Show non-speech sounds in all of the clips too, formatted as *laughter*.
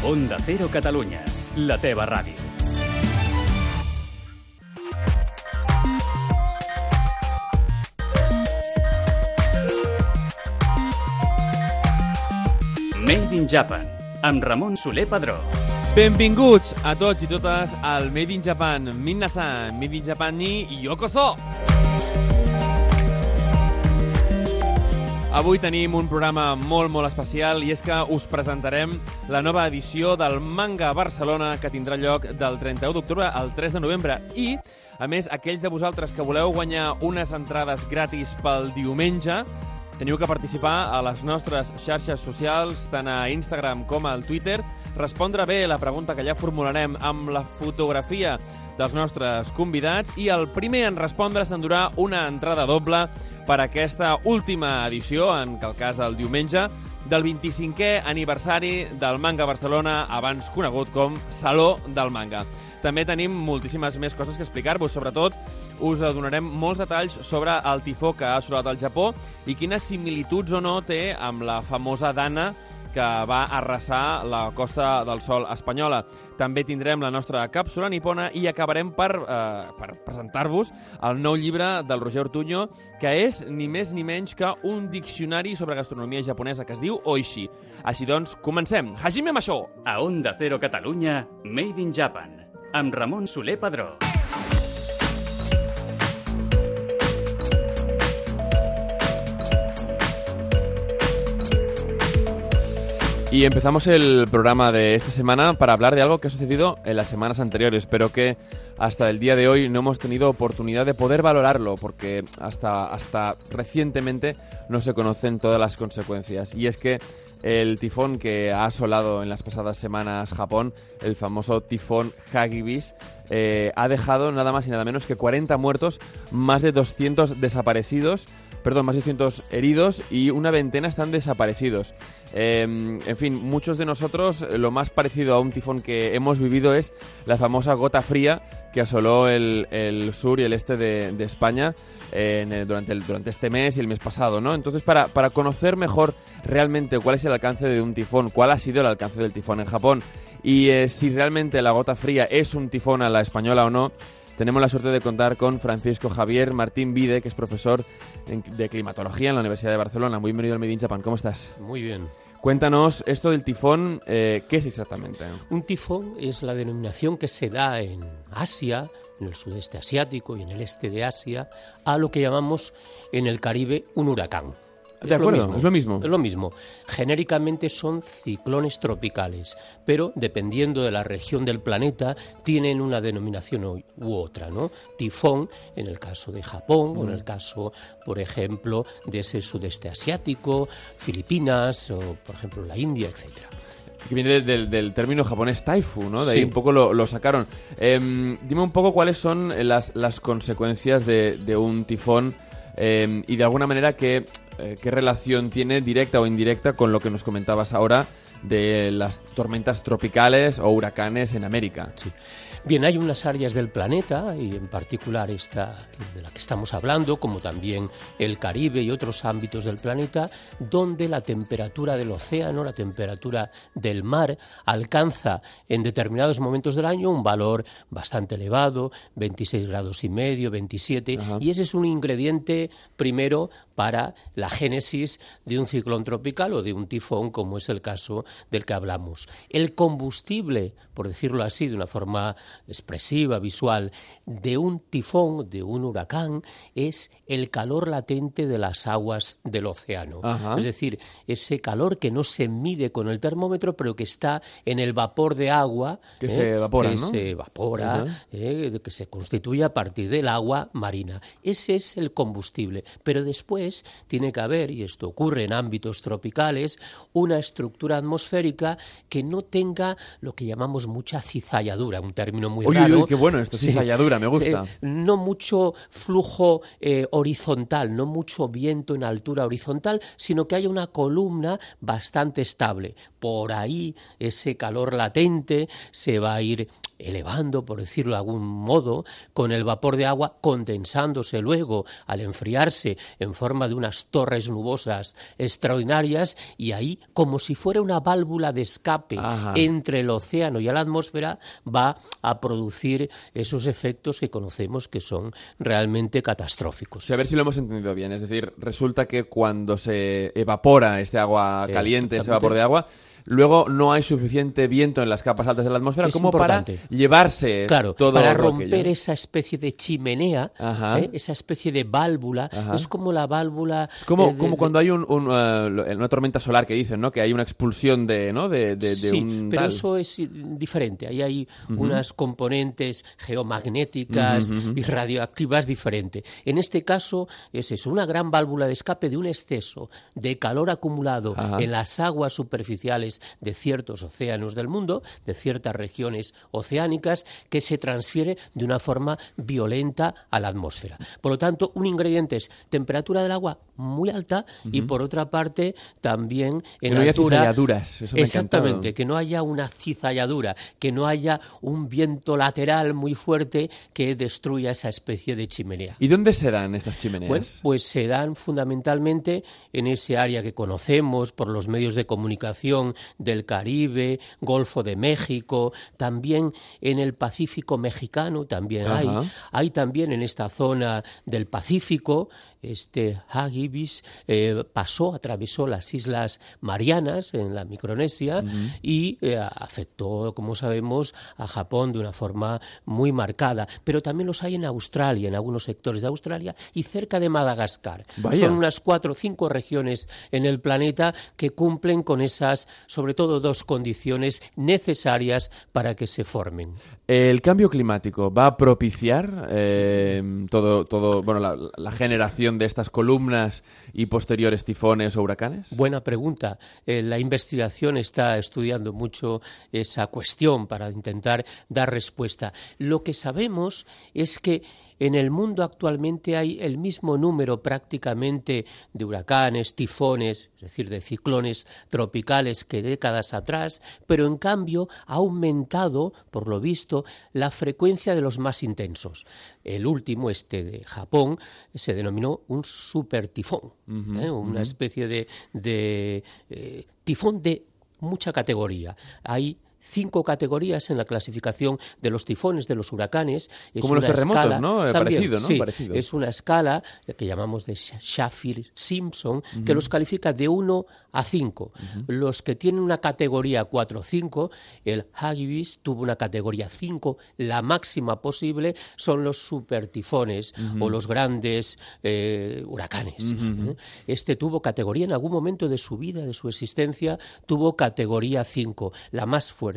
Onda Cero Catalunya, la teva ràdio. Made in Japan, amb Ramon Soler Padró. Benvinguts a tots i totes al Made in Japan. Minna-san, Made in Japan ni yokoso! Avui tenim un programa molt, molt especial i és que us presentarem la nova edició del Manga Barcelona que tindrà lloc del 31 d'octubre al 3 de novembre. I, a més, aquells de vosaltres que voleu guanyar unes entrades gratis pel diumenge Teniu que participar a les nostres xarxes socials, tant a Instagram com al Twitter, respondre bé la pregunta que ja formularem amb la fotografia dels nostres convidats. I el primer en respondre s'endurà una entrada doble per aquesta última edició, en el cas del diumenge, del 25è aniversari del Manga Barcelona, abans conegut com Saló del Manga. També tenim moltíssimes més coses que explicar-vos, sobretot us donarem molts detalls sobre el tifó que ha assolat al Japó i quines similituds o no té amb la famosa Dana que va arrasar la Costa del Sol espanyola. També tindrem la nostra càpsula nipona i acabarem per, eh, per presentar-vos el nou llibre del Roger Ortuño, que és ni més ni menys que un diccionari sobre gastronomia japonesa que es diu Oishi. Així doncs, comencem. Hajime Masho! A Onda Cero Catalunya, Made in Japan, amb Ramon Soler Padró. Y empezamos el programa de esta semana para hablar de algo que ha sucedido en las semanas anteriores, pero que hasta el día de hoy no hemos tenido oportunidad de poder valorarlo, porque hasta, hasta recientemente no se conocen todas las consecuencias. Y es que el tifón que ha asolado en las pasadas semanas Japón, el famoso tifón Hagibis, eh, ha dejado nada más y nada menos que 40 muertos, más de 200 desaparecidos, perdón, más de 200 heridos y una veintena están desaparecidos. Eh, en fin, muchos de nosotros lo más parecido a un tifón que hemos vivido es la famosa gota fría que asoló el, sur y el este de, España durante, este mes y el mes pasado, ¿no? Entonces, para conocer mejor realmente cuál es el alcance de un tifón, cuál ha sido el alcance del tifón en Japón y eh, si realmente la gota fría es un tifón a la española o no, tenemos la suerte de contar con Francisco Javier Martín Vide, que es profesor de climatología en la Universidad de Barcelona. Muy bienvenido al Made in Japan. ¿Cómo estás? Muy bien. Cuéntanos esto del tifón, eh, ¿qué es exactamente? Un tifón es la denominación que se da en Asia, en el sudeste asiático y en el este de Asia, a lo que llamamos en el Caribe un huracán. De acuerdo, es lo mismo. Es lo mismo. Genéricamente son ciclones tropicales, pero dependiendo de la región del planeta tienen una denominación u otra, ¿no? Tifón en el caso de Japón o en Mm. el caso, por ejemplo, de ese sudeste asiático, Filipinas o, por ejemplo, la India, etcétera. Que viene del, del- término japonés taifu, ¿no? De Sí. ahí un poco lo, lo sacaron. Em, dime un poco cuáles son las, las consecuencias de, de un tifón em, y de alguna manera qué, eh, qué relación tiene directa o indirecta con lo que nos comentabas ahora de las tormentas tropicales o huracanes en América. Sí. Bien, hay unas áreas del planeta, y en particular esta de la que estamos hablando, como también el Caribe y otros ámbitos del planeta, donde la temperatura del océano, la temperatura del mar, alcanza en determinados momentos del año un valor bastante elevado, 26 grados y medio, 27, y ese es un ingrediente primero para la génesis de un ciclón tropical o de un tifón, como es el caso del que hablamos. El combustible, por decirlo así, de una forma expresiva, visual, de un tifón, de un huracán, es el calor latente de las aguas del océano. Ajá. Es decir, ese calor que no se mide con el termómetro, pero que está en el vapor de agua. Que ¿eh? se evapora, que ¿no? se evapora, eh, que se constituye a partir del agua marina. Ese es el combustible. Pero después tiene que haber, y esto ocurre en ámbitos tropicales, una estructura atmosférica que no tenga lo que llamamos mucha cizalladura, un término muy Uy, uy, raro. uy, qué bueno esto, cizalladura, me gusta. Sí, no mucho flujo eh, horizontal, no mucho viento en altura horizontal, sino que haya una columna bastante estable. Por ahí ese calor latente se va a ir elevando, por decirlo de algún modo, con el vapor de agua condensándose luego al enfriarse en forma de unas torres nubosas extraordinarias y ahí, como si fuera una válvula de escape entre el océano y la atmósfera, va a producir esos efectos que conocemos que son realmente catastróficos. a ver si lo hemos entendido bien. Es decir, resulta que cuando se evapora este agua caliente, ese vapor de agua, luego no hay suficiente viento en las capas altas de la atmósfera como para llevarse claro, todo para romper esa especie de chimenea, ¿eh? esa especie de válvula. Es como la válvula... Es como, como cuando hay un, eh, una tormenta solar que dicen, ¿no? Que hay una expulsión de, ¿no? de, de, sí, pero eso es diferente. Ahí hay unas componentes geomagnéticas y radioactivas diferentes. En este caso es eso, una gran válvula de escape de un exceso de calor acumulado en las aguas superficiales de ciertos océanos del mundo, de ciertas regiones oceánicas, que se transfiere de una forma violenta a la atmósfera. Por lo tanto, un ingrediente es temperatura del agua muy alta y por otra parte también en que no altura exactamente que no haya una cizalladura que no haya un viento lateral muy fuerte que destruya esa especie de chimenea. Y dónde se dan estas chimeneas pues se dan fundamentalmente en ese área que conocemos por los medios de comunicación del Caribe Golfo de México también en el Pacífico mexicano también hay. Hay también en esta zona del Pacífico este Hagibis eh, pasó, atravesó las Islas Marianas en la Micronesia y eh, afectó, como sabemos, a Japón de una forma muy marcada. Pero también los hay en Australia, en algunos sectores de Australia y cerca de Madagascar. Son unas cuatro o cinco regiones en el planeta que cumplen con esas, sobre todo, dos condiciones necesarias para que se formen. ¿El cambio climático va a propiciar eh, todo, todo, bueno, la generación de estas columnas y posteriores tifones o huracanes? Buena pregunta. Eh, la investigación está estudiando mucho esa cuestión para intentar dar respuesta. Lo que sabemos es que en el mundo actualmente hay el mismo número prácticamente de huracanes, tifones, es decir, de ciclones tropicales que décadas atrás, pero en cambio ha aumentado, por lo visto, la frecuencia de los más intensos. El último, este de Japón, se denominó un supertifón, ¿eh? una especie de, eh, tifón de mucha categoría. Hay cinco categorías en la clasificación de los tifones, de los huracanes. Es Como los terremotos, ¿no? Parecido, ¿no? Es una escala que llamamos de Shafir-Simpson, que los califica de 1 a 5. Los que tienen una categoría 4 o 5, el Hagibis tuvo una categoría 5, la máxima posible son los supertifones o los grandes eh, huracanes. ¿eh? Este tuvo categoría en algún momento de su vida, de su existencia, tuvo categoría 5, la más fuerte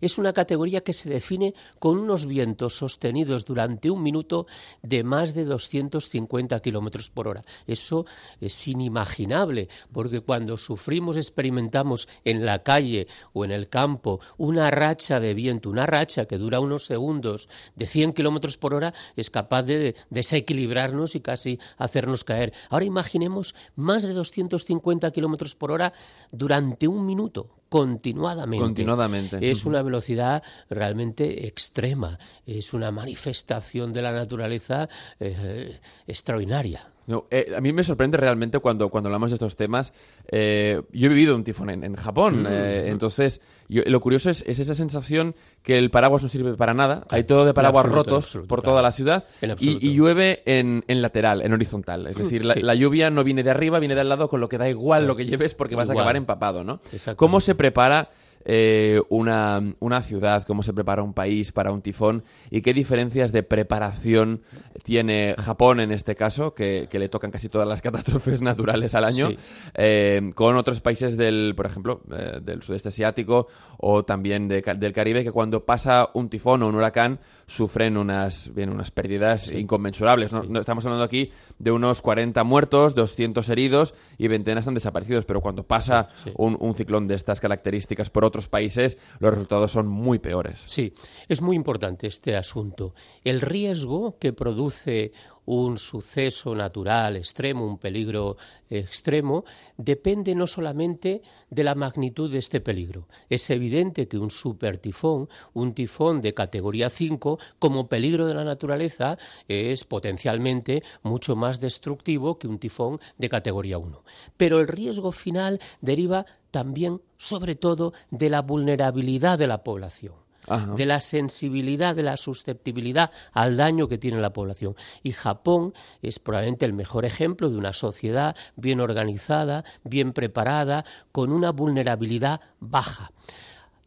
es una categoría que se define con unos vientos sostenidos durante un minuto de más de 250 kilómetros por hora. Eso es inimaginable, porque cuando sufrimos, experimentamos en la calle o en el campo una racha de viento, una racha que dura unos segundos de 100 kilómetros por hora, es capaz de desequilibrarnos y casi hacernos caer. Ahora imaginemos más de 250 kilómetros por hora durante un minuto continuadamente. Continuadamente. Es una velocidad realmente extrema, es una manifestación de la naturaleza eh, extraordinaria. Eh, a mí me sorprende realmente cuando, cuando hablamos de estos temas. Eh, yo he vivido un tifón en, Japón, mm. entonces lo curioso es, esa sensación que el paraguas no sirve para nada. Hay todo de paraguas rotos por toda la ciudad y, llueve en, lateral, en horizontal. Es decir, la, lluvia no viene de arriba, viene del lado, con lo que da igual lo que lleves porque vas a acabar empapado, ¿no? ¿Cómo se prepara eh, una, una, ciudad, cómo se prepara un país para un tifón y qué diferencias de preparación tiene Japón en este caso, que, le tocan casi todas las *laughs* catástrofes naturales al año, eh, con otros países del, por ejemplo, eh, del sudeste asiático o también del Caribe, que cuando pasa un tifón o un huracán sufren unas, bien, unas pérdidas inconmensurables. ¿no? estamos hablando aquí de unos 40 muertos, 200 heridos y veintenas han desaparecidos, pero cuando pasa un, un ciclón de estas características por otro otros países los resultados son muy peores. Sí, es muy importante este asunto. El riesgo que produce un suceso natural extremo, un peligro extremo, depende no solamente de la magnitud de este peligro. Es evidente que un supertifón, un tifón de categoría 5, como peligro de la naturaleza, es potencialmente mucho más destructivo que un tifón de categoría 1. Pero el riesgo final deriva también, sobre todo, de la vulnerabilidad de la población de la sensibilidad, de la susceptibilidad al daño que tiene la población. Y Japón es probablemente el mejor ejemplo de una sociedad bien organizada, bien preparada, con una vulnerabilidad baja.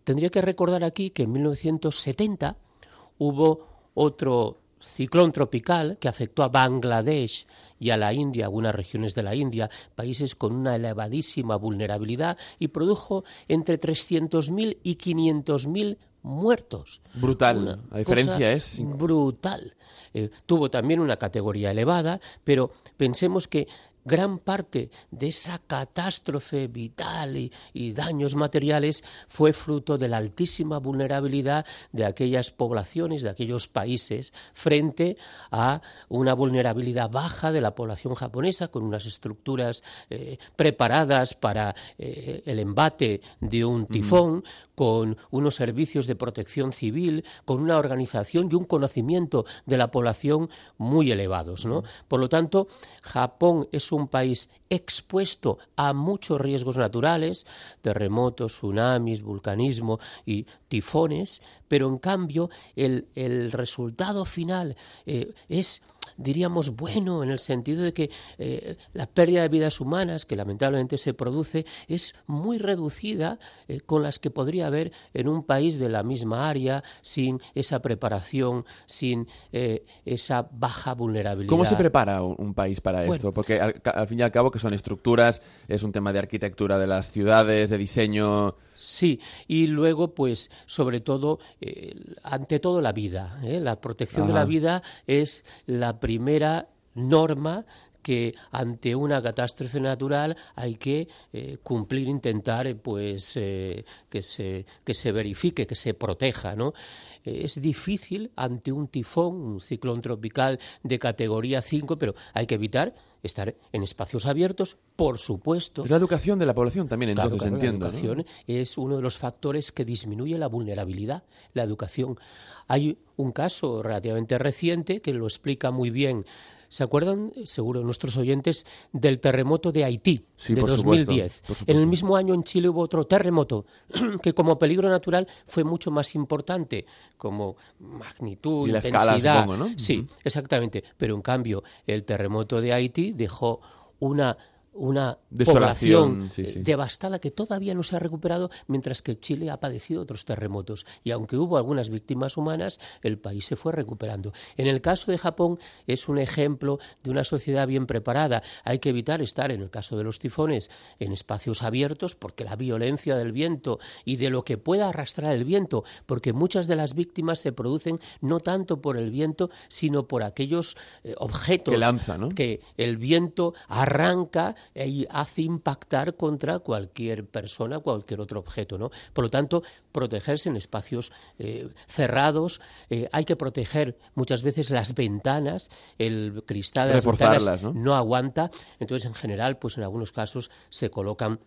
Tendría que recordar aquí que en 1970 hubo otro ciclón tropical que afectó a Bangladesh y a la India, algunas regiones de la India, países con una elevadísima vulnerabilidad, y produjo entre 300.000 y 500.000 muertos. Brutal. la diferencia es. Brutal. Eh, tuvo también una categoría elevada, pero pensemos que gran parte de esa catástrofe vital y, daños materiales fue fruto de la altísima vulnerabilidad de aquellas poblaciones, de aquellos países, frente a una vulnerabilidad baja de la población japonesa, con unas estructuras eh, preparadas para eh, el embate de un tifón, con unos servicios de protección civil, con una organización y un conocimiento de la población muy elevados. ¿no? Por lo tanto, Japón es un país expuesto a muchos riesgos naturales, terremotos, tsunamis, vulcanismo y tifones, pero en cambio el, resultado final eh, es diríamos, bueno, en el sentido de que eh, la pérdida de vidas humanas, que lamentablemente se produce, es muy reducida eh, con las que podría haber en un país de la misma área, sin esa preparación, sin eh, esa baja vulnerabilidad. ¿Cómo se prepara un, país para esto? Porque al fin y al cabo que son estructuras, es un tema de arquitectura de las ciudades, de diseño... Sí, y luego, pues, sobre todo, ante todo la vida. La protección de la vida es la primera norma que ante una catástrofe natural hay que eh, cumplir, intentar pues que se que se verifique, que se proteja, ¿no? es difícil ante un tifón, un ciclón tropical de categoría 5, pero hay que evitar estar en espacios abiertos, por supuesto. Es la educación de la población también, entonces entiendo. La educación es uno de los factores que disminuye la vulnerabilidad, la educación. Hay un caso relativamente reciente que lo explica muy bien ¿Se acuerdan, seguro, nuestros oyentes, del terremoto de Haití de 2010? En el mismo año en Chile hubo otro terremoto *clears throat* que como peligro natural fue mucho más importante, como magnitud, y intensidad. La escala, ¿no? Sí, exactamente. Pero en cambio, el terremoto de Haití dejó una una población devastada que todavía no se ha recuperado, mientras que Chile ha padecido otros terremotos. Y aunque hubo algunas víctimas humanas, el país se fue recuperando. En el caso de Japón es un ejemplo de una sociedad bien preparada. Hay que evitar estar, en el caso de los tifones, en espacios abiertos, porque la violencia del viento y de lo que pueda arrastrar el viento, porque muchas de las víctimas se producen no tanto por el viento, sino por aquellos eh, objetos que el viento arranca y hace impactar contra cualquier persona, cualquier otro objeto. ¿no? Por lo tanto, protegerse en espacios eh, cerrados, eh, hay que proteger muchas veces las ventanas, el cristal de las ventanas ¿no? aguanta, entonces en general, pues en algunos casos se colocan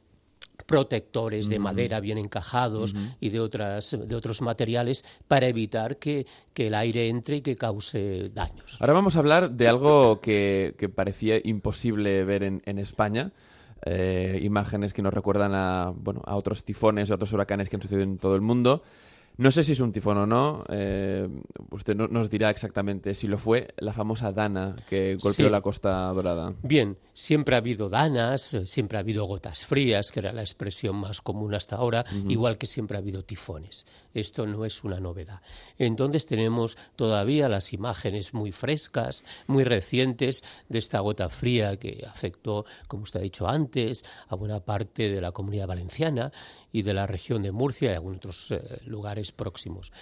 protectores de madera bien encajados y de, otras, de otros materiales para evitar que, el aire entre y que cause daños. Ahora vamos a hablar de algo que, parecía imposible ver en, en España. Eh, imágenes que nos recuerdan a, bueno, a otros tifones, a otros huracanes que han sucedido en todo el mundo. No sé si es un tifón o no. Eh, usted no, nos dirá exactamente si lo fue. La famosa Dana que golpeó la Costa Dorada. Bien, siempre ha habido danas, siempre ha habido gotas frías, que era la expresión más común hasta ahora, igual que siempre ha habido tifones. Esto no es una novedad. Entonces tenemos todavía las imágenes muy frescas, muy recientes de esta gota fría que afectó, como usted ha dicho antes, a buena parte de la comunidad valenciana y de la región de Murcia y algunos otros eh, lugares próximos.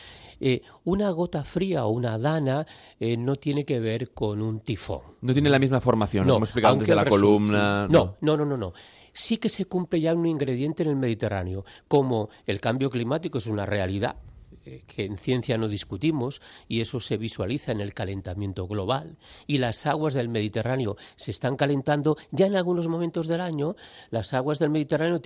Eh, una gota fría o una dana eh, no tiene que ver con un tifón. No tiene la misma formación, no, como explicado desde la columna. No, no, no, no, no. sí que se cumple ya un ingrediente en el Mediterráneo, como el cambio climático es una realidad eh, que en ciencia no discutimos y eso se visualiza en el calentamiento global y las aguas del Mediterráneo se están calentando ya en algunos momentos del año las aguas del Mediterráneo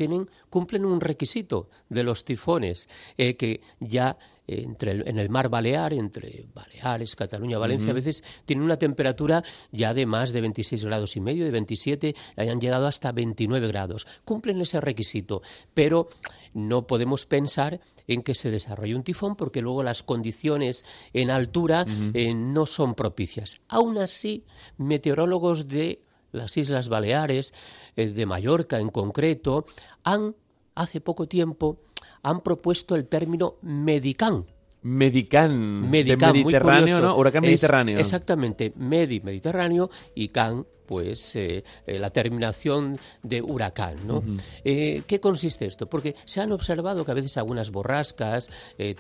cumplen un requisito de los tifones eh, que ya entre en el mar Balear, entre Baleares, Cataluña, Valencia, a veces tienen una temperatura ya de más de 26 grados y medio, de 27, hayan llegado hasta 29 grados. Cumplen ese requisito, pero no podemos pensar en que se desarrolle un tifón porque luego las condiciones en altura eh, no son propicias. Aún así, meteorólogos de las Islas Baleares, eh, de Mallorca en concreto, han hace poco tiempo han propuesto el término medicán. Medicán, Medicán Mediterráneo, ¿no? Huracán Mediterráneo. Exactamente, Medi, Mediterráneo, y Can, pues eh, eh, la terminación de huracán. ¿no? Eh, ¿Qué consiste esto? Porque se han observado que a veces algunas borrascas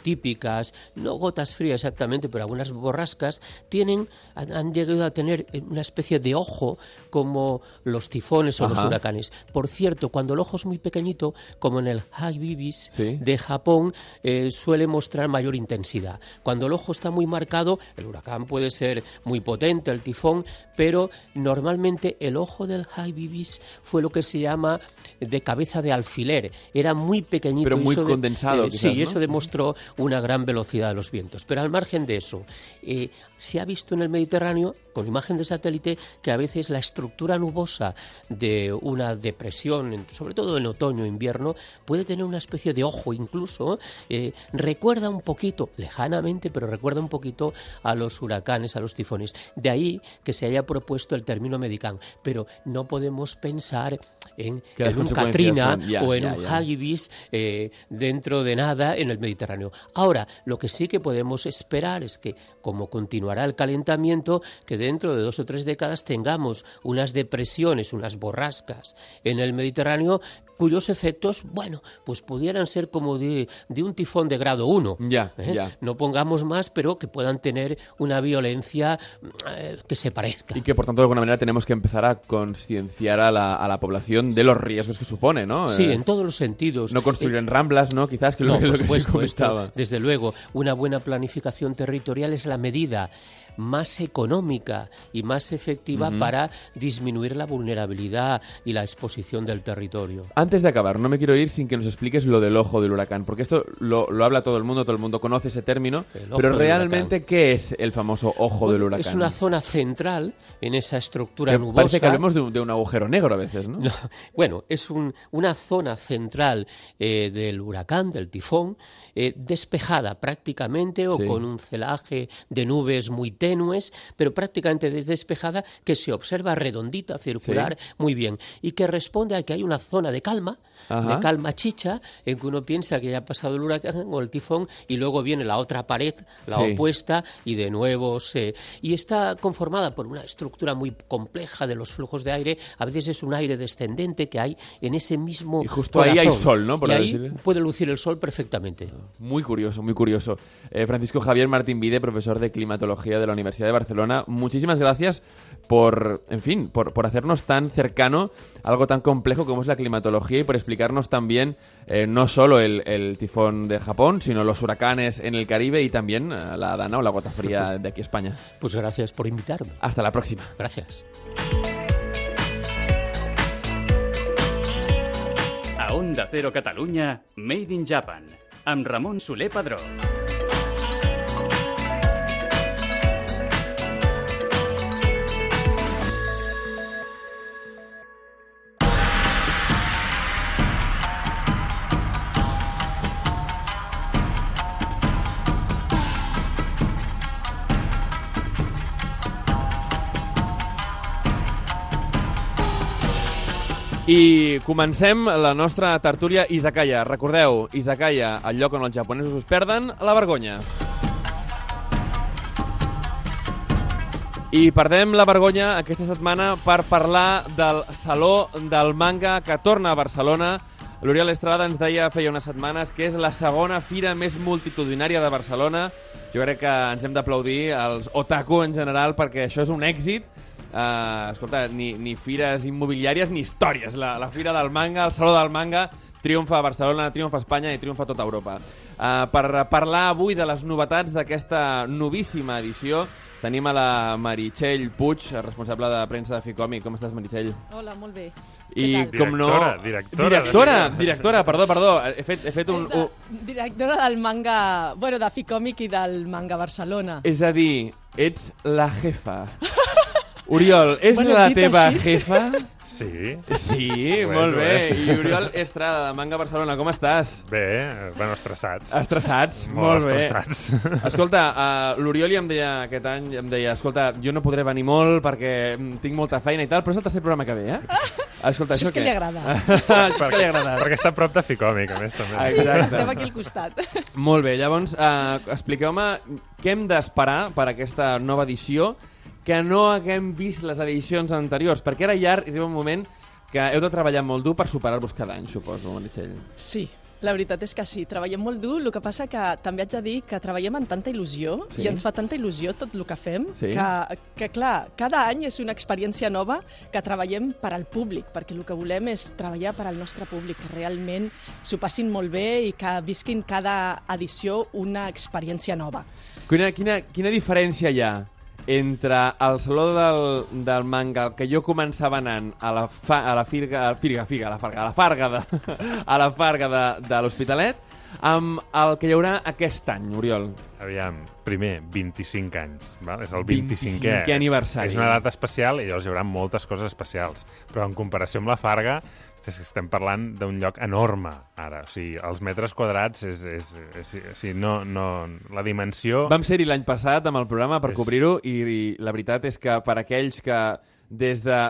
típicas, no gotas frías exactamente, pero algunas borrascas tienen, han, llegado a tener una especie de ojo como los tifones o los huracanes. Por cierto, cuando el ojo es muy pequeñito, como en el Haibibis de Japón, suele mostrar mayor intensidad. Cuando el ojo está muy marcado, el huracán puede ser muy potente, el tifón, pero normalmente el ojo del Bibis fue lo que se llama de cabeza de alfiler. Era muy pequeñito. Pero muy condensado. Eh, sí, eso demostró una gran velocidad de los vientos. Pero al margen de eso, eh, se ha visto en el Mediterráneo, con imagen de satélite, que a veces la estructura nubosa de una depresión, sobre todo en otoño e invierno, puede tener una especie de ojo incluso. Eh, recuerda un poquito, lejanamente, pero recuerda un poquito a los huracanes, a los tifones. De ahí que se haya propuesto el término medicán. Pero no podemos pensar en, un Katrina o en un Hagibis eh, dentro de nada en el Mediterráneo. Ahora, lo que sí que podemos esperar es que, como continuará el calentamiento, que dentro de dos o tres décadas tengamos unas depresiones, unas borrascas en el Mediterráneo cuyos efectos, bueno, pues pudieran ser como de, un tifón de grado 1. Ya, ¿eh? ya. No pongamos más, pero que puedan tener una violencia eh, que se parezca. Y que, por tanto, de alguna manera tenemos que empezar a concienciar a la, a la población de los riesgos que supone, ¿no? Sí, eh, en todos los sentidos. No construir en ramblas, ¿no? Quizás que lo, que, lo que desde luego, una buena planificación territorial es la medida más económica y más efectiva para disminuir la vulnerabilidad y la exposición del territorio. Antes de acabar, no me quiero ir sin que nos expliques lo del ojo del huracán, porque esto lo, habla todo el mundo, todo el mundo conoce ese término, pero realmente, ¿qué es el famoso ojo del huracán? Es una zona central en esa estructura nubosa. Parece que hablemos de un, agujero negro a veces, ¿no? *laughs* bueno, es una zona central eh, del huracán, del tifón, eh, despejada prácticamente o con un celaje de nubes muy tenues, pero prácticamente despejada que se observa redondita, circular, muy bien, y que responde a que hay una zona de calma, de calma chicha, en que uno piensa que ya ha pasado el huracán o el tifón y luego viene la otra pared, la opuesta, y de nuevo se... Y está conformada por una estructura muy compleja de los flujos de aire, a veces es un aire descendente que hay en ese mismo... Y justo ahí hay sol, ¿no? y ahí puede lucir el sol perfectamente. Muy curioso, muy curioso. Eh, Francisco Javier Martín Vide, profesor de climatología de la Universidad de Barcelona, muchísimas gracias por, en fin, por, por hacernos tan cercano algo tan complejo como es la climatología y por explicarnos también eh, no solo el, tifón de Japón, sino los huracanes en el Caribe y también eh, la dana o la gota fría *laughs* de aquí España. Pues gracias por invitarme. Hasta la próxima. Gracias. A Onda Cero Catalunya, Made in Japan amb Ramon Soler Padró. I comencem la nostra tertúlia Izakaya. Recordeu, Izakaya, el lloc on els japonesos us perden la vergonya. I perdem la vergonya aquesta setmana per parlar del Saló del Manga que torna a Barcelona. L'Oriol Estrada ens deia feia unes setmanes que és la segona fira més multitudinària de Barcelona. Jo crec que ens hem d'aplaudir als otaku en general perquè això és un èxit Uh, escolta, ni, ni fires immobiliàries ni històries. La, la fira del manga, el Saló del Manga, triomfa a Barcelona, triomfa a Espanya i triomfa a tota Europa. Uh, per parlar avui de les novetats d'aquesta novíssima edició, tenim a la Meritxell Puig, responsable de premsa de Ficomi. Com estàs, Meritxell? Hola, molt bé. I com no... Directora, directora. Directora, directora, perdó, perdó. He fet, he fet un... De, un... directora del manga, bueno, de Ficòmic i del manga Barcelona. És a dir, ets la jefa. *laughs* Oriol, és Bueno, la teva així. jefa? Sí, Sí, Ho molt ho bé. és. I Oriol Estrada, de Manga Barcelona, com estàs? bé, bueno, estressats. Estressats? Molt molt bé. estressats. *laughs* Escolta, uh, l'Oriol ja em deia aquest any, em deia, escolta, jo no podré venir molt perquè mm, tinc molta feina i tal, però és el tercer programa que ve, eh? *laughs* Escolta, Això és que què? li agrada. *laughs* això és que li agrada. Perquè està a prop de Ficòmic, a més, també. Sí, Exacte. estem aquí al costat. Molt bé, llavors, uh, expliqueu-me què hem d'esperar per aquesta nova edició que no haguem vist les edicions anteriors, perquè ara ja arriba un moment que heu de treballar molt dur per superar-vos cada any, suposo, Meritxell. Sí, la veritat és que sí, treballem molt dur, el que passa que també haig de dir que treballem amb tanta il·lusió Sí. i ens fa tanta il·lusió tot el que fem Sí. que, que, clar, cada any és una experiència nova que treballem per al públic, perquè el que volem és treballar per al nostre públic, que realment s'ho passin molt bé i que visquin cada edició una experiència nova. Quina, quina, quina diferència hi ha entre el saló del, del manga que jo començava anant a la, fa, a la firga, a la firga, figa, a la farga, a la farga de, *laughs* a la farga de, de l'Hospitalet amb el que hi haurà aquest any, Oriol. Aviam, primer, 25 anys, val? és el 25è 25è. aniversari. És una data especial i llavors hi haurà moltes coses especials. Però en comparació amb la Farga, estem parlant d'un lloc enorme, ara. O sigui, els metres quadrats és... és, és, és, és no, no, la dimensió... Vam ser-hi l'any passat amb el programa per És- cobrir-ho i, i la veritat és que per aquells que des de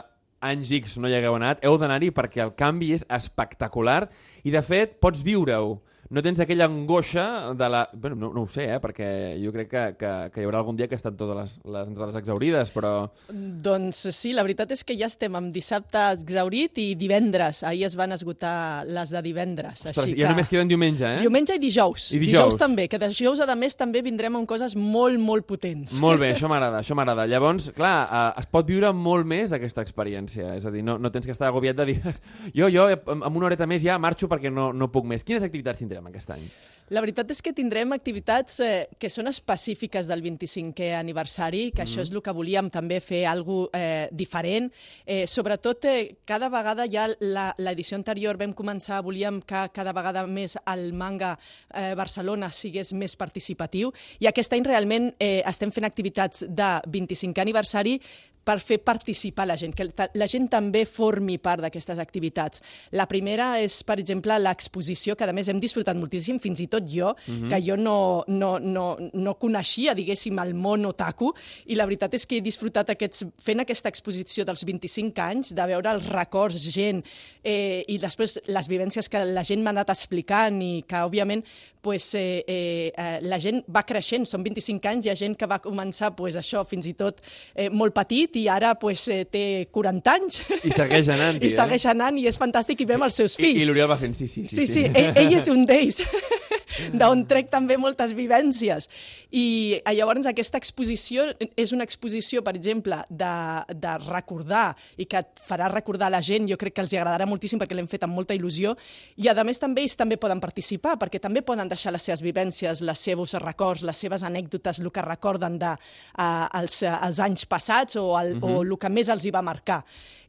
anys X no hi hagueu anat, heu d'anar-hi perquè el canvi és espectacular i, de fet, pots viure-ho. No tens aquella angoixa de la... Bueno, no, no ho sé, eh? perquè jo crec que, que, que hi haurà algun dia que estan totes les, les entrades exaurides, però... Doncs sí, la veritat és que ja estem amb dissabte exaurit i divendres. Ahir es van esgotar les de divendres. Ostres, així ja que... només queden diumenge, eh? Diumenge i dijous. I dijous. també, que dijous, a més, també vindrem amb coses molt, molt potents. Molt bé, *laughs* això m'agrada, això m'agrada. Llavors, clar, eh, es pot viure molt més aquesta experiència. És a dir, no, no tens que estar agobiat de dir *laughs* jo, jo, eh, amb una horeta més ja marxo perquè no, no puc més. Quines activitats tindrem aquest any? La veritat és que tindrem activitats eh, que són específiques del 25è aniversari, que això és el que volíem també fer alguna eh, diferent. Eh, sobretot, eh, cada vegada ja la- l'edició anterior vam començar, volíem que cada vegada més el manga eh, Barcelona sigués més participatiu i aquest any realment eh, estem fent activitats de 25è aniversari per fer participar la gent, que la gent també formi part d'aquestes activitats. La primera és, per exemple, l'exposició, que a més hem disfrutat moltíssim, fins i tot jo, que jo no, no, no, no coneixia, diguéssim, el món otaku, i la veritat és que he disfrutat aquests, fent aquesta exposició dels 25 anys, de veure els records, gent, eh, i després les vivències que la gent m'ha anat explicant i que, òbviament, pues, eh, eh, eh, la gent va creixent, són 25 anys, hi ha gent que va començar pues, això fins i tot eh, molt petit i ara pues, eh, té 40 anys. I segueix anant, I eh? segueix anant i és fantàstic i vem els seus I, fills. i l'Oriol va fent sí, sí, sí. Sí, sí, ell, ell és un d'ells, *laughs* d'on trec també moltes vivències. I eh, llavors aquesta exposició és una exposició, per exemple, de, de recordar i que et farà recordar la gent, jo crec que els hi agradarà moltíssim perquè l'hem fet amb molta il·lusió, i a més també ells també poden participar, perquè també poden deixar les seves vivències, les seus records, les seves anècdotes, el que recorden de, uh, els, uh, els anys passats o el, uh -huh. o el que més els hi va marcar.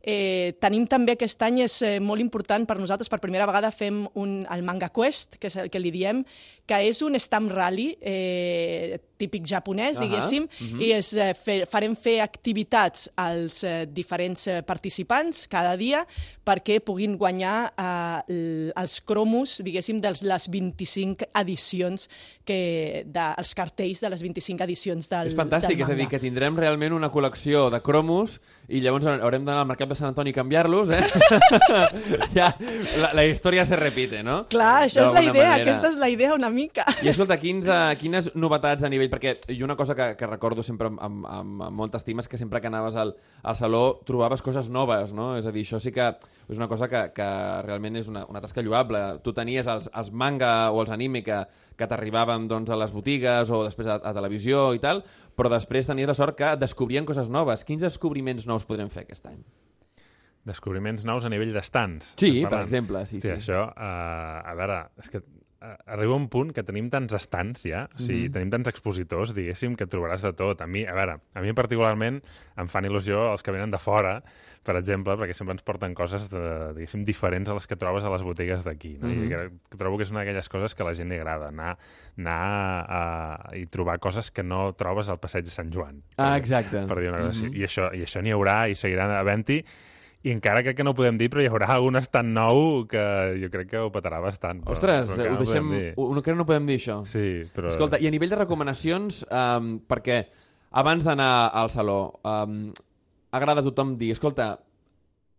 Eh, tenim també aquest any, és eh, molt important per nosaltres, per primera vegada fem un, el Manga Quest, que és el que li diem, que és un stamp rally eh, típic japonès, Ahà, diguéssim, i és, eh, fer, farem fer activitats als eh, diferents eh, participants cada dia perquè puguin guanyar eh, els cromos, diguéssim, de les 25 edicions que, de, els cartells de les 25 edicions del És fantàstic, del és a dir, manga. que tindrem realment una col·lecció de cromos i llavors haurem d'anar al mercat de Sant Antoni i canviar-los, eh? *laughs* *laughs* ja, la, la història se repite, no? Clar, això és la idea, manera. aquesta és la idea una mica. I escolta, quins, uh, quines novetats a nivell... Perquè jo una cosa que, que recordo sempre amb, amb, amb, molta estima és que sempre que anaves al, al saló trobaves coses noves, no? És a dir, això sí que és una cosa que, que realment és una, una tasca lloable. Tu tenies els, els manga o els anime que, que t'arribaven doncs, a les botigues o després a, a televisió i tal, però després tenies la sort que descobrien coses noves. Quins descobriments nous podrem fer aquest any? Descobriments nous a nivell d'estants. Sí, per exemple, sí, Hòstia, sí. això, uh, a veure, és que arriba un punt que tenim tants estants ja, o sigui, Mhm. tenim tants expositors, diguéssim, que trobaràs de tot. A mi, a veure, a mi particularment em fan il·lusió els que venen de fora, per exemple, perquè sempre ens porten coses, de, diguéssim, diferents a les que trobes a les botigues d'aquí. No? Mhm. I crec- trobo que és una d'aquelles coses que a la gent li agrada, anar, anar a, i trobar coses que no trobes al passeig de Sant Joan. Ah, exacte. per dir una cosa així. I això, i això n'hi haurà i seguiran havent-hi i encara crec que no ho podem dir, però hi haurà un estant nou que jo crec que ho petarà bastant. Però, Ostres, però ho no deixem... podem dir. Ho, no, no podem dir això. Sí, però... Escolta, i a nivell de recomanacions, um, perquè abans d'anar al saló, um, agrada a tothom dir, escolta,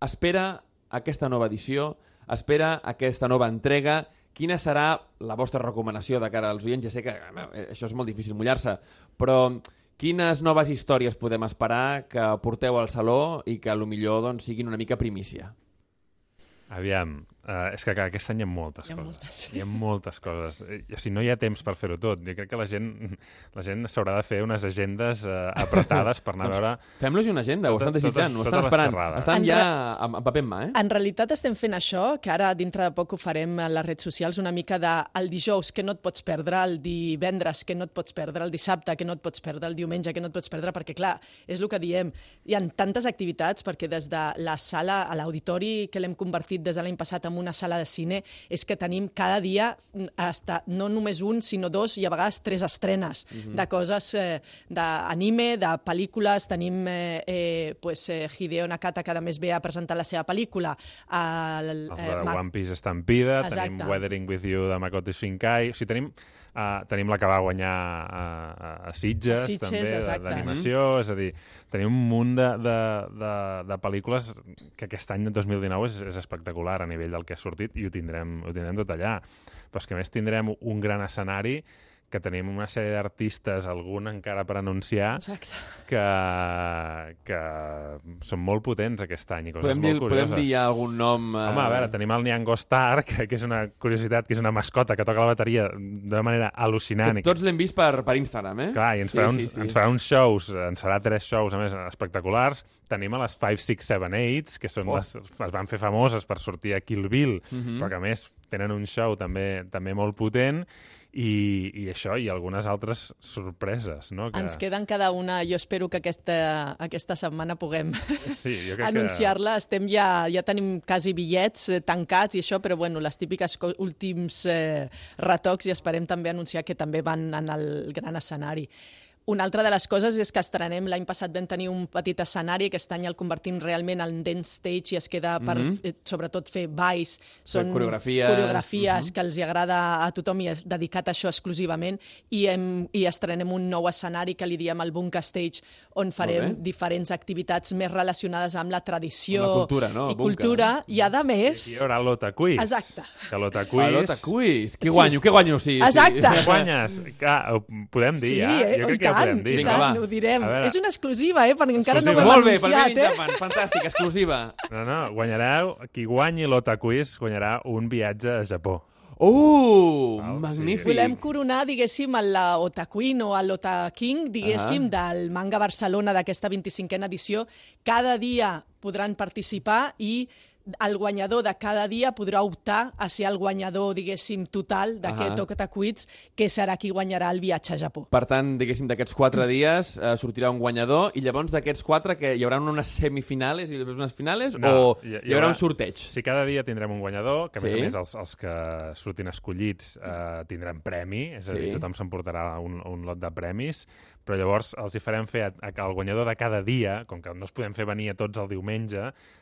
espera aquesta nova edició, espera aquesta nova entrega, quina serà la vostra recomanació de cara als oients? Ja sé que eh, això és molt difícil mullar-se, però quines noves històries podem esperar que porteu al saló i que a lo millor doncs, siguin una mica primícia? Aviam, uh, és que clar, aquest any hi ha moltes Hi ha coses. moltes. Hi ha moltes coses. O sigui, no hi ha temps per fer-ho tot. Jo crec que la gent, la gent s'haurà de fer unes agendes uh, apretades per anar a veure... Fem-los una agenda, ho Totes- estan desitjant, ho totes- estan totes les esperant. Estan En ja amb, amb paper en mà, eh? En realitat estem fent això, que ara dintre de poc ho farem a les redes socials, una mica de el dijous que no et pots perdre, el divendres que no et pots perdre, el dissabte que no et pots perdre, el diumenge que no et pots perdre, perquè clar, és el que diem, hi ha tantes activitats, perquè des de la sala a l'auditori que l'hem convertit des de l'any passat en una sala de cine, és que tenim cada dia mm, hasta, no només un, sinó dos i a vegades tres estrenes de coses eh, d'anime, de pel·lícules, tenim eh, eh, pues, eh, Hideo Nakata, que a més ve a presentar la seva pel·lícula, el, Els eh, de Ma- One Piece Estampida, Exacte. tenim Weathering With You de Makoto Shinkai... O sigui, tenim, uh, tenim la que va guanyar a, a, Sitges, A Sitges, també, de- exacte. d'animació. És a dir, tenim un munt de, de, de, de pel·lícules que aquest any, 2019, és, és espectacular a nivell del que ha sortit i ho tindrem, ho tindrem tot allà. Però és que a més tindrem un gran escenari que tenim una sèrie d'artistes, algun encara per anunciar, Exacte. que, que són molt potents aquest any i coses Podem dir, molt curioses. podem dir ja algun nom... Eh... Home, a veure, tenim el Niango Star, que, que és una curiositat, que és una mascota que toca la bateria d'una manera al·lucinant. Que tots l'hem vist per, per Instagram, eh? Clar, i ens farà, sí, uns, sí, sí. ens farà uns shows, ens farà tres shows, a més, espectaculars. Tenim a les 5, 6, 7, 8, que són Oh. les, es van fer famoses per sortir a Kill Bill, Mhm. però que a més tenen un show també també molt potent, i, i això, i algunes altres sorpreses, no? Que... Ens queden cada una, jo espero que aquesta, aquesta setmana puguem Sí, anunciar-la. Estem ja, ja tenim quasi bitllets eh, tancats i això, però bueno, les típiques últims eh, retocs i esperem també anunciar que també van en el gran escenari. Una altra de les coses és que estrenem, l'any passat vam tenir un petit escenari, aquest any el convertim realment en dance stage i es queda per, mm -hmm. sobretot, fer balls. Són coreografies. coreografies que els hi agrada a tothom i és dedicat a això exclusivament i, hem, i estrenem un nou escenari que li diem el Bunker Stage on farem diferents activitats més relacionades amb la tradició Amb la cultura, no? i Bunker. cultura i a que més hi haurà l'Ota Quiz. Exacte. Que l'Ota Ah, Quiz... l'Ota Quiz. Què Sí. guanyo? Què guanyo? Sí, Exacte. *laughs* Que guanyes? Clar, ho podem dir, sí, ja. eh? Jo crec i que tant, i Vinga, tant, va. ho direm. A veure. És una exclusiva, eh? perquè encara no ho hem Molt bé, pel anunciat, eh? Japan. Fantàstic, exclusiva. *laughs* No, no, guanyareu... Qui guanyi l'Ota Quiz guanyarà un viatge a Japó. Uh, Val, magnífic. sí. Volem coronar, diguéssim, Otaqueen o l'Otaking, diguéssim, Ah. del Manga Barcelona d'aquesta 25a edició. Cada dia podran participar i el guanyador de cada dia podrà optar a ser el guanyador, diguéssim, total d'aquest Ah. Otaquits, que serà qui guanyarà el viatge a Japó. Per tant, diguéssim, d'aquests quatre dies eh, sortirà un guanyador i llavors d'aquests quatre que hi haurà unes semifinales i després unes finales No, o hi- hi hi, haurà haurà- un sorteig? Sí, cada dia tindrem un guanyador, que a més Sí. a més els, els que surtin escollits eh, tindran premi, és a dir, Sí. tothom s'emportarà un, un lot de premis, però llavors els hi farem fer a, a, al guanyador de cada dia, com que no es podem fer venir a tots el diumenge,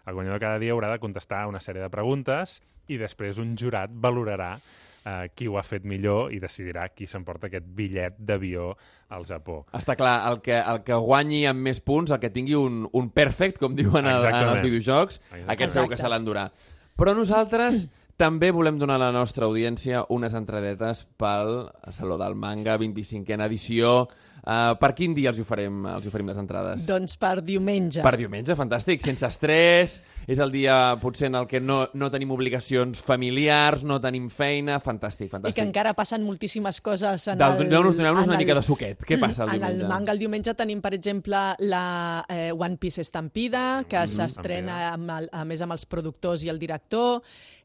el guanyador de cada dia haurà de contestar una sèrie de preguntes i després un jurat valorarà eh, qui ho ha fet millor i decidirà qui s'emporta aquest bitllet d'avió al Japó. Està clar, el que, el que guanyi amb més punts, el que tingui un, un perfect, com diuen el, en els videojocs, Exactament. aquest segur que se l'endurà. Però nosaltres *clears throat* també volem donar a la nostra audiència unes entradetes pel Saló del Manga, 25a edició. Uh, per quin dia els oferim, els oferim les entrades? Doncs per diumenge. Per diumenge, fantàstic, sense estrès, és el dia potser en el que no, no tenim obligacions familiars, no tenim feina, fantàstic, I fantàstic. que encara passen moltíssimes coses en Del- el... Doneu-nos doneu en una el- mica de suquet. Què passa el en diumenge? el manga el diumenge tenim, per exemple, la eh, One Piece Estampida, que Mm, s'estrena amb el, a més amb els productors i el director.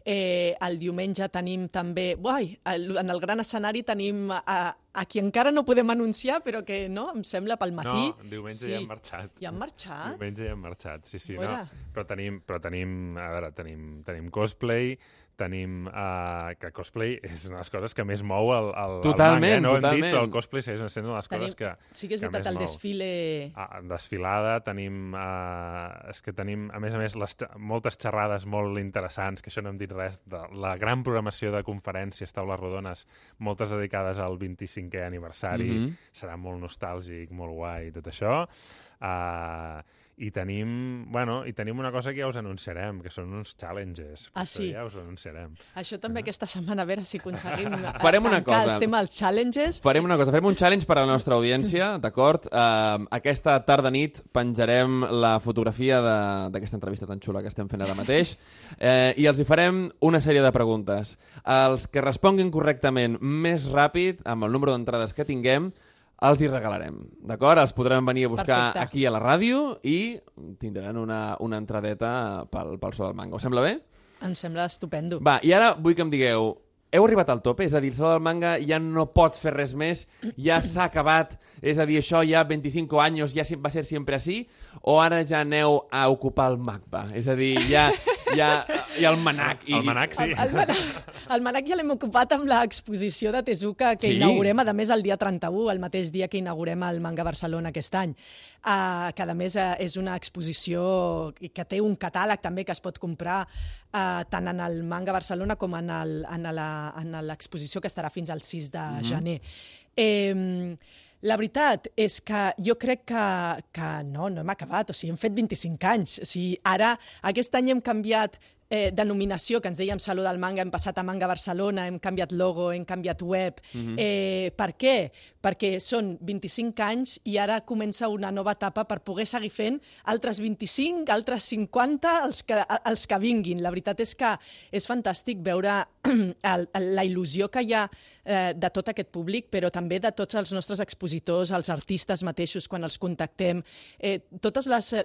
Eh, el diumenge tenim també... Uai, el, en el gran escenari tenim a, a qui encara no podem anunciar, però que no, em sembla pel matí. No, diumenge ja hem marxat. Ja han marxat? Diumenge ja hem marxat, sí, sí. No, però tenim, però tenim, a veure, tenim, tenim cosplay, tenim... Uh, que cosplay és una de les coses que més mou el, el, Totalment, el manga. eh? No ho hem dit, totalment. però el cosplay segueix sent una de les Tenim, coses que, sí que és que veritat, el mou. desfile... Ah, desfilada, tenim... Uh, és que tenim, a més a més, les, moltes xerrades molt interessants, que això no hem dit res, de la gran programació de conferències, taules rodones, moltes dedicades al 25è aniversari, Mhm. serà molt nostàlgic, molt guai, tot això. Uh, i tenim, bueno, i tenim una cosa que ja us anunciarem, que són uns challenges. Ah, sí? Ja us anunciarem. Això també aquesta setmana, a veure si aconseguim *laughs* eh, Farem una tancar cosa. els temes els challenges. Farem una cosa, farem un challenge per a la nostra audiència, *laughs* d'acord? Uh, aquesta tarda nit penjarem la fotografia de- d'aquesta entrevista tan xula que estem fent ara mateix *laughs* eh, i els hi farem una sèrie de preguntes. Els que responguin correctament més ràpid, amb el número d'entrades que tinguem, els hi regalarem, d'acord? Els podrem venir a buscar Perfecte. aquí a la ràdio i tindran una, una entradeta pel, pel so del manga. Us sembla bé? Em sembla estupendo. Va, i ara vull que em digueu, heu arribat al tope? És a dir, el Saló del Manga ja no pots fer res més, ja s'ha acabat, és a dir, això ja 25 anys, ja va ser sempre així, o ara ja aneu a ocupar el MACBA? És a dir, ja, ja, ja el Manac. I, El Manac, sí. El, el, Manac, el Manac ja l'hem ocupat amb l'exposició de Tezuka que Sí? inaugurem, a més, el dia 31, el mateix dia que inaugurem el Manga Barcelona aquest any. Uh, que, a més, uh, és una exposició que té un catàleg també que es pot comprar uh, tant en el Manga Barcelona com en el- en la- en l'exposició que estarà fins al 6 de mm -hmm. gener. Eh, la veritat és que jo crec que, que no, no hem acabat. O sigui, hem fet 25 anys. O sigui, ara, aquest any hem canviat eh, denominació, que ens dèiem Saló del Manga, hem passat a Manga Barcelona, hem canviat logo, hem canviat web. Mm -hmm. eh, per què? Perquè són 25 anys i ara comença una nova etapa per poder seguir fent altres 25, altres 50, els que, els que vinguin. La veritat és que és fantàstic veure *clears throat* el, el, la il·lusió que hi ha eh, de tot aquest públic, però també de tots els nostres expositors, els artistes mateixos, quan els contactem. Eh, totes les,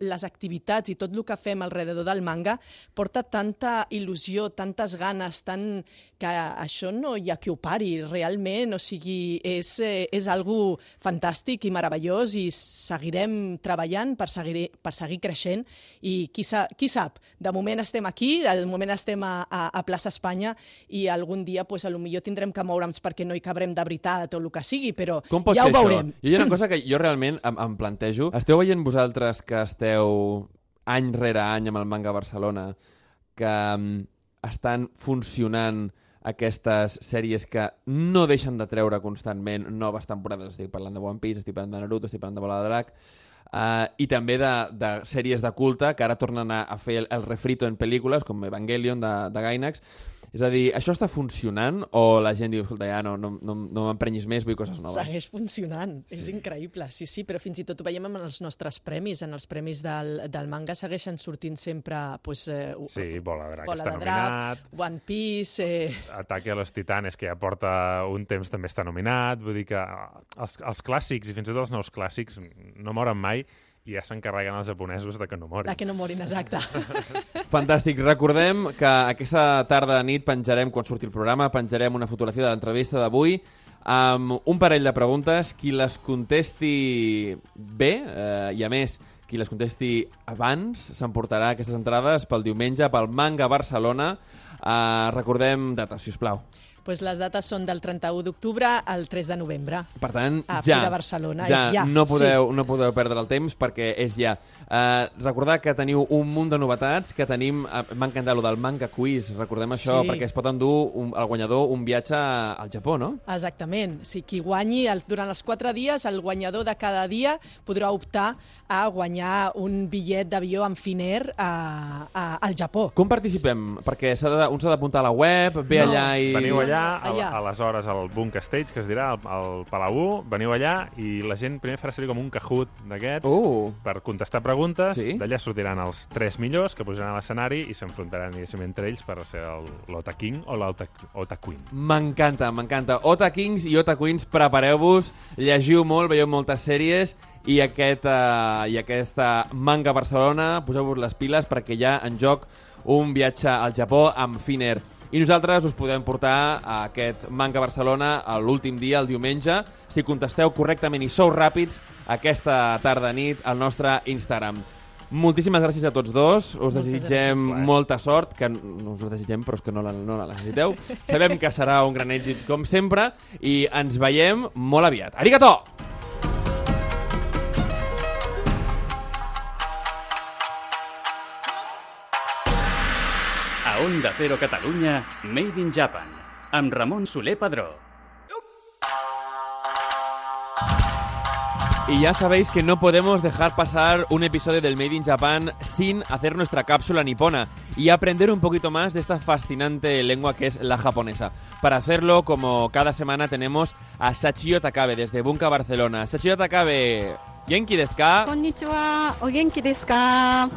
les activitats i tot el que fem alrededor del manga porta tanta il·lusió, tantes ganes, tant que això no hi ha qui ho pari, realment. O sigui, és, eh, és algo fantàstic i meravellós i seguirem treballant per seguir, per seguir creixent i qui, sa, qui sap, de moment estem aquí, de moment estem a, a, a plaça Espanya i algun dia pues, a lo millor tindrem que moure'ns perquè no hi cabrem de veritat o el que sigui, però Com pot ja ser ho veurem. això? I hi ha una cosa que jo realment em, em plantejo. Esteu veient vosaltres que esteu any rere any amb el Manga Barcelona que um, estan funcionant aquestes sèries que no deixen de treure constantment noves temporades. Estic parlant de One Piece, estic parlant de Naruto, estic parlant de Bola de Drac, uh, i també de, de sèries de culte que ara tornen a, a fer el, el refrito en pel·lícules, com Evangelion de, de Gainax. És a dir, això està funcionant o la gent diu, escolta, ja no, no, no, no m'emprenyis més, vull coses noves? Segueix funcionant, sí. és increïble, sí, sí, però fins i tot ho veiem en els nostres premis, en els premis del, del manga segueixen sortint sempre pues, eh, Sí, Bola de Drac Bola està de Drac, nominat. One Piece... Eh, Ataque a los Titanes, que ja porta un temps, també està nominat. Vull dir que els, els clàssics, i fins i tot els nous clàssics, no moren mai ja s'encarreguen els japonesos de que no morin. de que no morin, exacte. *laughs* Fantàstic. Recordem que aquesta tarda de nit penjarem, quan surti el programa, penjarem una fotografia de l'entrevista d'avui amb un parell de preguntes. Qui les contesti bé, eh, i a més, qui les contesti abans, s'emportarà aquestes entrades pel diumenge pel Manga Barcelona. Eh, recordem data, si us plau. Pues les dates són del 31 d'octubre al 3 de novembre. Per tant, A ja, Fira Barcelona, ja, és ja, no podeu, no podeu perdre el temps perquè és ja. Uh, recordar que teniu un munt de novetats, que tenim, uh, m'ha encantat lo del manga quiz, recordem això, Sí. perquè es pot endur un, el guanyador un viatge al Japó, no? Exactament. Si qui guanyi el, durant els quatre dies, el guanyador de cada dia podrà optar a guanyar un bitllet d'avió amb Finnair a, a, al Japó. Com participem? Perquè s'ha de, un s'ha d'apuntar a la web, ve No. allà i... Veniu allà, allà. a, aleshores al Bunk Stage, que es dirà, al, al Palau 1, veniu allà i la gent primer farà servir com un Kahoot d'aquests Uh. per contestar preguntes. Sí. D'allà sortiran els tres millors que pujaran a l'escenari i s'enfrontaran, diguéssim, entre ells per ser el- l'Ota King o l'Ota Ota Queen. M'encanta, m'encanta. Ota Kings i Ota Queens, prepareu-vos, llegiu molt, veieu moltes sèries i, aquest, uh, i aquesta manga Barcelona, poseu-vos les piles perquè hi ha en joc un viatge al Japó amb Finnair. I nosaltres us podem portar a aquest manga Barcelona a l'últim dia, el diumenge, si contesteu correctament i sou ràpids aquesta tarda-nit al nostre Instagram. Moltíssimes gràcies a tots dos. Us Moltes desitgem gràcies. molta sort, que no us la desitgem, però és que no la, no la necessiteu. *laughs* Sabem que serà un gran èxit, com sempre, i ens veiem molt aviat. Arigato! Onda Cero Catalunya, Made in Japan, amb Ramon Soler Padró. Y ya sabéis que no podemos dejar pasar un episodio del Made in Japan sin hacer nuestra cápsula nipona y aprender un poquito más de esta fascinante lengua que es la japonesa. Para hacerlo, como cada semana, tenemos a Sachio Takabe desde Bunka Barcelona. Sachio Takabe, Genki desu ka? Konnichiwa, o desu ka?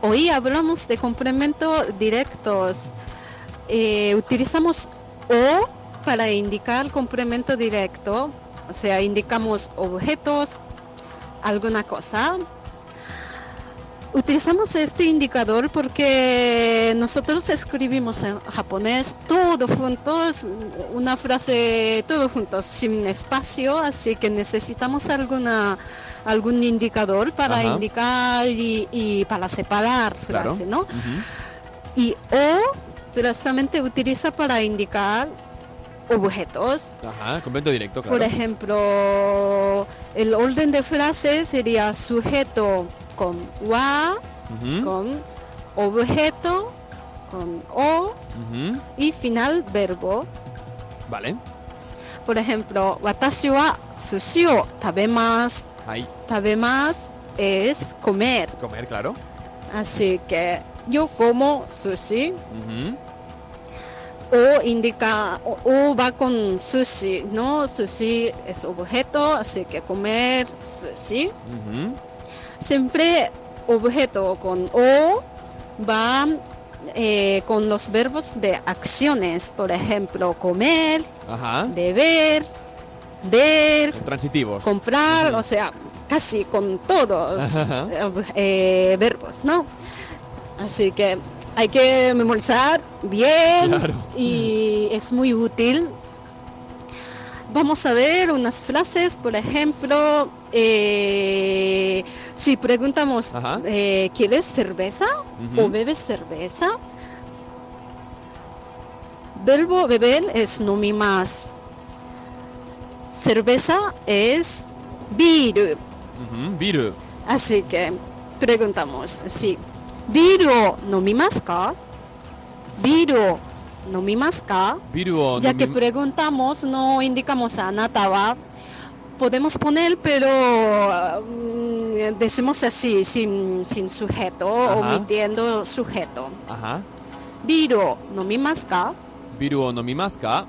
Hoy hablamos de complementos directos. Eh, utilizamos o para indicar complemento directo, o sea, indicamos objetos, alguna cosa. Utilizamos este indicador porque nosotros escribimos en japonés todo juntos, una frase todo juntos, sin espacio, así que necesitamos alguna algún indicador para Ajá. indicar y, y para separar Claro. frase, ¿no? Ujú. Y o precisamente utiliza para indicar objetos. Ajá, complemento directo, claro. Por ejemplo, el orden de frase sería sujeto con wa, con objeto, con o y final verbo. Vale. Por ejemplo, watashi wa sushi o. Ahí, Tabemasu es comer. comer, claro. Así que yo como sushi o indica o, o va con sushi, ¿no? Sushi es objeto, así que comer sushi. Siempre objeto con o va eh, con los verbos de acciones, por ejemplo, comer, Ajá. beber, ver, Transitivos. comprar, o sea, casi con todos Ajá. eh, verbos, ¿no? Así que hay que memorizar bien Claro. y es muy útil. Vamos a ver unas frases, por ejemplo, eh, si preguntamos, eh, ¿quieres cerveza o bebes cerveza? Verbo beber es nomimas. Cerveza es biru. Ujú. Viru. Así que preguntamos, sí, ¿biru nomimasu ka? ¿Biru nomimasu ka? Viru o Ya que preguntamos, no indicamos a anata wa. Podemos poner, pero mm, decimos así, sin, sin sujeto, Ajá. omitiendo sujeto. Ajá. ¿Biru nomimasu ka? Viru o nomimasu ka?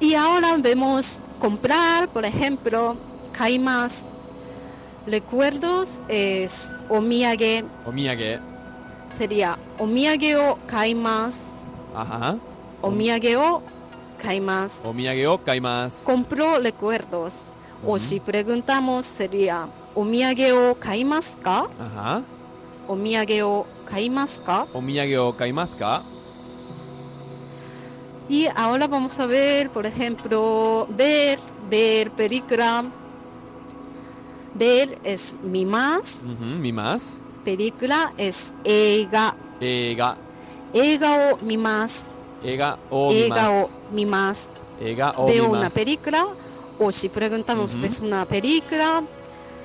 Y ahora vemos comprar, por ejemplo, kaimas. Recuerdos es omiyage, Omiyage. sería omiyage o kaimas, Ajá. omiyage o kaimas. Omiyage o kaimasu. Compro recuerdos. Ujú. O si preguntamos sería omiyage o kaimasu ka? Ajá. Omiyage o kaimasu ka? Omiyage o kaimasu ka? Y ahora vamos a ver, por ejemplo, ver, ver película. Ver es mi más. Uh -huh, mi más. Película es eiga. Eiga. Eiga o mi más. Eiga o mi más. Eiga o mi más. O Veo una película. O si preguntamos, uh -huh. ¿ves una película?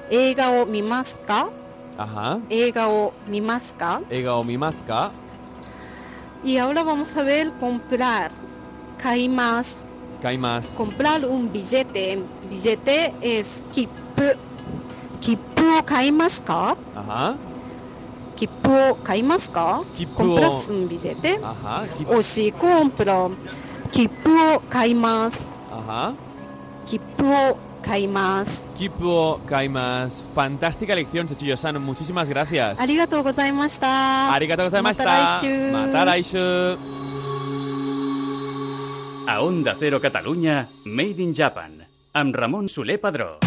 Eiga o mi más ka. Ajá. Eiga o mi más ka. O mi más ka. Y ahora vamos a ver comprar. Kai más. Comprar un billete. Billete es kip. 切符を買いますか？切符を買いますか？切符プラスンビジェテ惜しいコプロ切符を買います。切符を買います。切符を買います。ファンタスティカレクションチチュヨさん、もちしますありがとうございました。ありがとうございました。また来週。また来週。A Onda Cero Catalunya, Made INJAPAN.AM Ramon Soler Padró.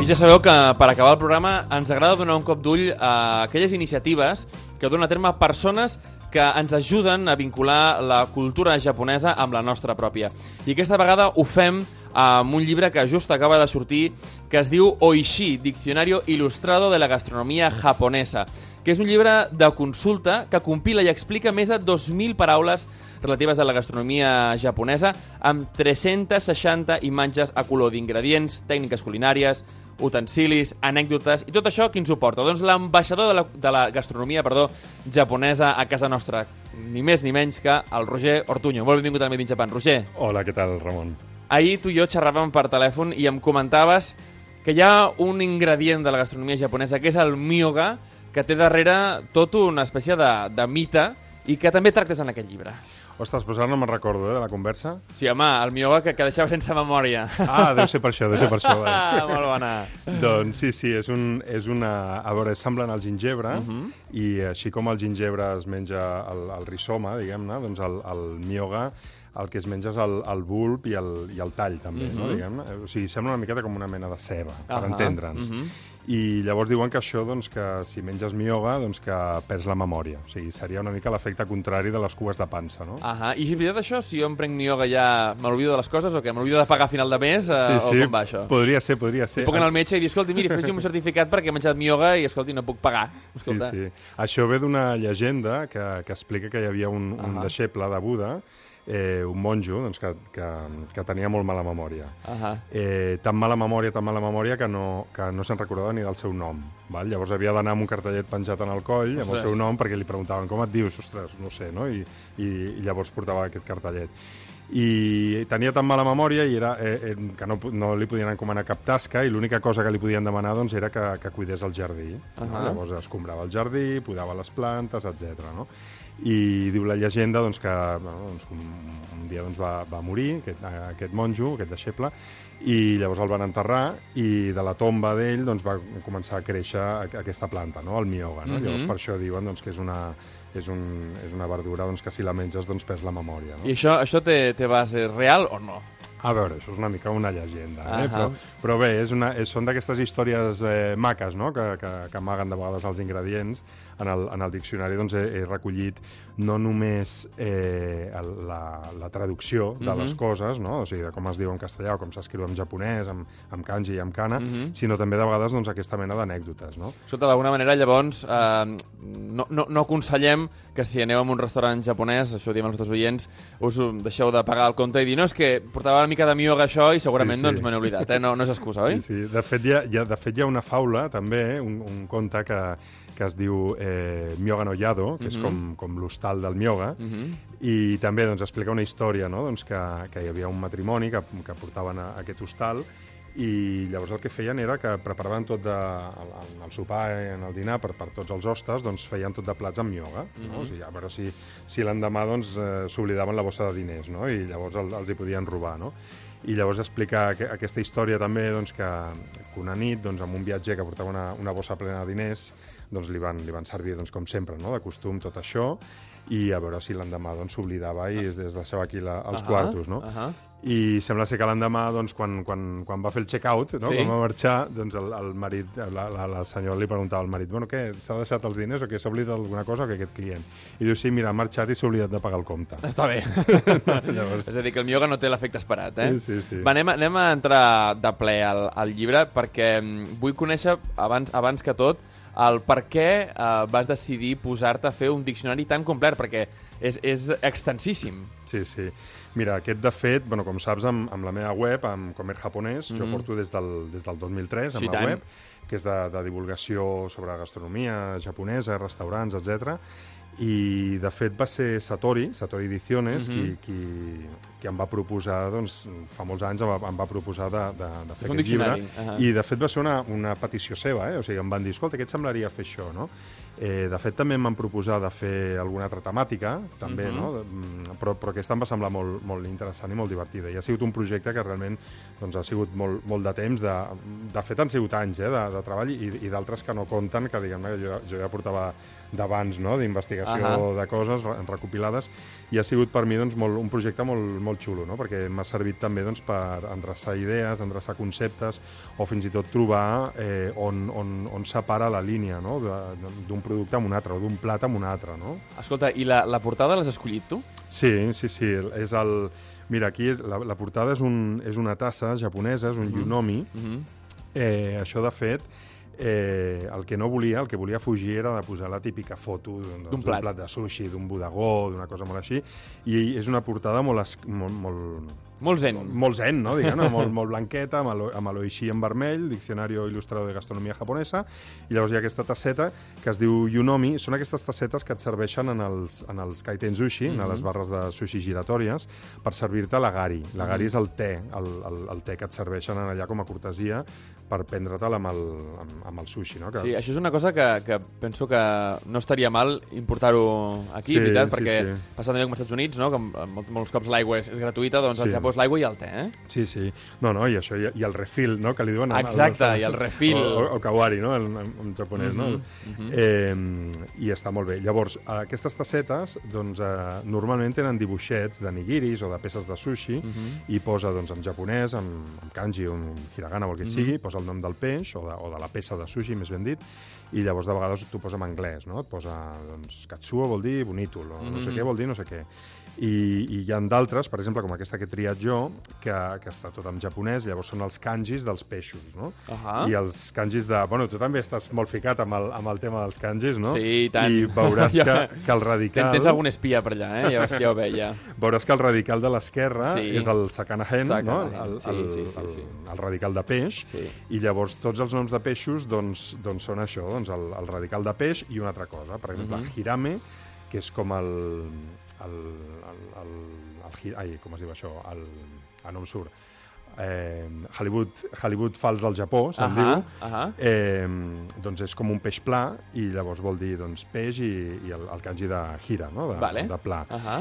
I ja sabeu que per acabar el programa ens agrada donar un cop d'ull a aquelles iniciatives que donen a terme persones que ens ajuden a vincular la cultura japonesa amb la nostra pròpia. I aquesta vegada ho fem amb un llibre que just acaba de sortir que es diu Oishi, Diccionario Ilustrado de la Gastronomia Japonesa, que és un llibre de consulta que compila i explica més de 2.000 paraules relatives a la gastronomia japonesa amb 360 imatges a color d'ingredients, tècniques culinàries, utensilis, anècdotes i tot això qui ens ho porta? Doncs l'ambaixador de, la, de la gastronomia perdó, japonesa a casa nostra, ni més ni menys que el Roger Ortuño. Molt benvingut al Made in Japan. Roger, Hola, què tal, Ramon? ahir tu i jo xerràvem per telèfon i em comentaves que hi ha un ingredient de la gastronomia japonesa que és el miyoga, que té darrere tot una espècie de, de mite i que també tractes en aquest llibre. Ostres, doncs ara no me'n recordo, eh, de la conversa. Sí, home, el miyoga que, que deixava sense memòria. Ah, deu ser per això, deu ser per això. *laughs* Vale. Ah, molt bona. doncs sí, sí, és, un, és una... A veure, semblen al gingebre, Uh -huh. i així com el gingebre es menja el, el rizoma, diguem-ne, doncs el, el miyoga el que es menja és el, el bulb i el, i el tall, també, uh -huh. no, Mhm. diguem-ne. O sigui, sembla una miqueta com una mena de ceba, per Ahà, entendre'ns. mhm. I llavors diuen que això, doncs, que si menges miyoga, doncs que perds la memòria. O sigui, seria una mica l'efecte contrari de les cues de pansa, no? Ahà. I si veritat això, si jo em prenc miyoga ja m'olvido de les coses o què? M'olvido de pagar a final de mes eh, o com va això? podria ser, podria ser. Si puc anar al metge i dir, escolti, miri, fes un certificat perquè he menjat miyoga i, escolti, no puc pagar. Sí, Escolta. sí. Això ve d'una llegenda que, que explica que hi havia un, un deixeble de Buda, eh, un monjo, doncs, que, que, que tenia molt mala memòria. Ahà. Eh, tan mala memòria, tan mala memòria, que no, que no se'n recordava ni del seu nom. Val? Llavors havia d'anar amb un cartellet penjat en el coll amb el Ostres. seu nom perquè li preguntaven com et dius, ostres, no sé, no? I, i, i llavors portava aquest cartellet. I tenia tan mala memòria i era, eh, eh, que no, no li podien encomanar cap tasca i l'única cosa que li podien demanar doncs, era que, que cuidés el jardí. No? Ahà. Llavors escombrava el jardí, podava les plantes, etc. No? I diu la llegenda doncs, que bueno, doncs, un, un dia doncs, va, va morir aquest, aquest monjo, aquest deixeble, i llavors el van enterrar i de la tomba d'ell doncs, va començar a créixer aquesta planta, no? el miyoga. No? Mhm. Llavors per això diuen doncs, que és una, és, un, és una verdura doncs, que si la menges doncs, perds la memòria. No? I això, això té, té base real o no? A veure, això és una mica una llegenda, eh? Ahà. però, però bé, és una, és, són d'aquestes històries eh, maques no? que, que, que amaguen de vegades els ingredients. En el, en el diccionari doncs, he, he recollit no només eh, el, la, la traducció de les Mhm. coses, no? o sigui, de com es diu en castellà o com s'escriu en japonès, amb, amb kanji i amb kana, Mhm. sinó també de vegades doncs, aquesta mena d'anècdotes. No? Escolta, d'alguna manera, llavors, eh, no, no, no aconsellem que si aneu a un restaurant japonès, això ho diem als nostres oients, us deixeu de pagar el compte i dir, no, és que portava una mica de miyoga això i segurament Sí, sí. doncs me n'he oblidat, eh? No, no és excusa, oi? Sí, sí. De, fet, hi ha, hi ha, de fet, hi ha una faula, també, un, un conte que, que es diu eh, Myoga no Yado, que és Mhm. com, com l'hostal del myoga, Mhm. i també doncs, explica una història no? doncs, que, que hi havia un matrimoni que, que portaven a, a aquest hostal i llavors el que feien era que preparaven tot de, el, el, sopar i en el dinar per, per tots els hostes, doncs feien tot de plats amb mioga. No? Mhm. O sigui, a veure si, si l'endemà doncs, eh, s'oblidaven la bossa de diners no? i llavors el, els hi podien robar. No? I llavors explica que, aquesta història també doncs, que, que una nit, doncs, amb un viatger que portava una, una bossa plena de diners, doncs, li, van, li van servir, doncs, com sempre, no? de costum tot això, i a veure si l'endemà doncs, s'oblidava i es, es deixava aquí la, els Ahà, quartos. No? ahà. I sembla ser que l'endemà, doncs, quan, quan, quan va fer el check-out, no? Sí. quan va marxar, doncs el, el marit, la, la, la senyora li preguntava al marit, bueno, què, s'ha deixat els diners o què, s'ha oblidat alguna cosa o què aquest client? I diu, sí, mira, ha marxat i s'ha oblidat de pagar el compte. Està bé. *laughs* Llavors, És a dir, que el miyoga no té l'efecte esperat, eh? Sí, sí, sí. Va, anem, a- anem a entrar de ple al, al llibre perquè mm, vull conèixer, abans, abans que tot, el per què eh, vas decidir posar-te a fer un diccionari tan complet, perquè és, és extensíssim. Sí, sí. Mira, aquest, de fet, bueno, com saps, amb, amb la meva web, amb Comer Japonès, mm -hmm. jo Mhm. porto des del, des del 2003 amb Sí, la tant. web, que és de, de divulgació sobre gastronomia japonesa, restaurants, etc. I, de fet, va ser Satori, Satori Ediciones, Mhm. qui, qui, qui em va proposar, doncs, fa molts anys em va, em va proposar de, de, de fer aquest llibre. diccionari, ahà. I, de fet, va ser una, una petició seva, eh? O sigui, em van dir, escolta, què et semblaria fer això, no? Eh, de fet, també em van proposar de fer alguna altra temàtica, també, Mhm. no? Mm, Però, però aquesta em va semblar molt, molt interessant i molt divertida. I ha sigut un projecte que realment doncs, ha sigut molt, molt de temps. De, de fet, han sigut anys eh, de, de treball i, i d'altres que no compten, que diguem-ne jo, jo ja portava d'abans, no?, d'investigació Ahà. de coses re- recopilades, i ha sigut per mi doncs, molt, un projecte molt, molt xulo, no? perquè m'ha servit també doncs, per endreçar idees, endreçar conceptes, o fins i tot trobar eh, on, on, on separa la línia no? De- d'un producte amb un altre, o d'un plat amb un altre. No? Escolta, i la, la portada l'has escollit tu? Sí, sí, sí. És el... Mira, aquí la, la portada és, un, és una tassa japonesa, és un yunomi. Mm -hmm. Eh, això, de fet, eh, el que no volia, el que volia fugir era de posar la típica foto d'un d'un plat. plat de sushi, d'un bodegó, d'una cosa molt així, i és una portada molt, molt, molt, Molt zen. molt zen, no? Diguem, molt, molt blanqueta, amb el- amb l'oishi en vermell, Diccionario Ilustrado de Gastronomia Japonesa, i llavors hi ha aquesta tasseta que es diu Yunomi. Són aquestes tassetes que et serveixen en els, en els kaiten sushi, mm -hmm. en les barres de sushi giratòries, per servir-te l'agari. L'agari és el te, el, el, el te que et serveixen allà com a cortesia per prendre-te'l amb, el, amb, amb el sushi, no? Que, Sí, això és una cosa que, que penso que no estaria mal importar-ho aquí, Sí, veritat, sí, perquè sí. passa també com als Estats Units, no? que molts, molts cops l'aigua és, és gratuïta, doncs al Sí. Japó és l'aigua i el te, eh? Sí, sí. No, no, i això, i, i el refill, no?, que li diuen... al- al Exacte, nostre- i el refill. O, o, o kawari, no?, en, en, en japonès, no? Mhm, Eh, I està molt bé. Llavors, aquestes tassetes, doncs, eh, normalment tenen dibuixets de nigiris o de peces de sushi Mhm. i posa, doncs, en japonès, en, en kanji o en hiragana o el que Mhm. sigui, posa el nom del peix o de, o de la peça de sushi, més ben dit, i llavors de vegades t'ho posa en anglès, no? Et posa, doncs, katsuo vol dir bonito, o no sé Mhm. què vol dir no sé què. I, i hi ha d'altres, per exemple, com aquesta que he triat jo, que, que està tot en japonès, llavors són els kanjis dels peixos, no? Ahà. I els kanjis de... Bueno, tu també estàs molt ficat amb el, amb el tema dels kanjis, no? Sí, i tant. I veuràs *laughs* que, que el radical... tens algun espia per allà, eh? Ja, ja ho *laughs* veia. Veuràs que el radical de l'esquerra Sí. és el sakanahen, no? Sakanahen, El, sí, el, sí, sí, el, sí. el radical de peix. Sí. I llavors tots els noms de peixos doncs, doncs són això, doncs el, el radical de peix i una altra cosa. Per exemple, Mhm. hirame, que és com el... el, el, el, el, ai, com es diu això? El, ah, no em surt. Eh, Hollywood, Hollywood fals del Japó, se'n Ahà, diu. ahà. Eh, doncs és com un peix pla i llavors vol dir doncs, peix i, i el, el kanji de hira, no? de, Vale. de pla. Ahà.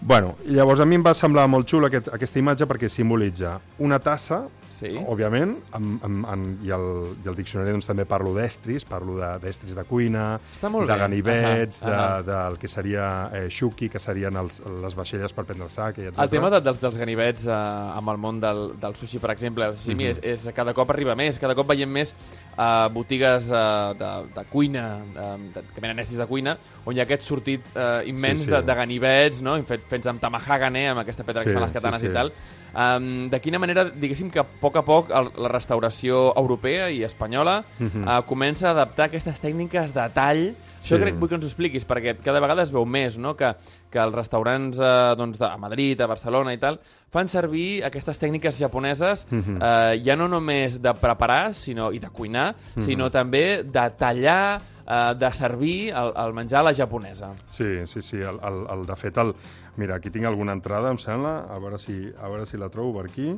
Bueno, i llavors a mi em va semblar molt xula aquest, aquesta imatge perquè simbolitza una tassa, Sí. òbviament, amb, amb, amb, i, el, i el diccionari doncs, també parlo d'estris, parlo de- d'estris de, cuina, Està molt de bé. ganivets, Ahà, ahà. de, del que seria eh, shuki, que serien els, les vaixelles per prendre el sac, etc. El tema de, dels, dels ganivets eh, amb el món del, del sushi, per exemple, el sashimi, Mhm. és, és cada cop arriba més, cada cop veiem més eh, botigues eh, de, de cuina, eh, de, que venen estris de cuina, on hi ha aquest sortit eh, immens Sí, sí. De, de ganivets, no? fet, fets amb tamahagane, amb aquesta pedra Sí, que fan les sí, katanes sí. i tal. Um, de quina manera, diguéssim que poc a poc el, la restauració europea i espanyola Mhm. eh, comença a adaptar aquestes tècniques de tall això Sí. crec vull que ens ho expliquis, perquè cada vegada es veu més, no?, que, que els restaurants eh, doncs, de, a Madrid, a Barcelona i tal, fan servir aquestes tècniques japoneses Mhm. eh, ja no només de preparar sinó, i de cuinar, Mhm. sinó també de tallar, eh, de servir el, el menjar a la japonesa. Sí, sí, sí. El, el, el, de fet, el, mira, aquí tinc alguna entrada, em sembla. A veure si, a veure si la trobo per aquí.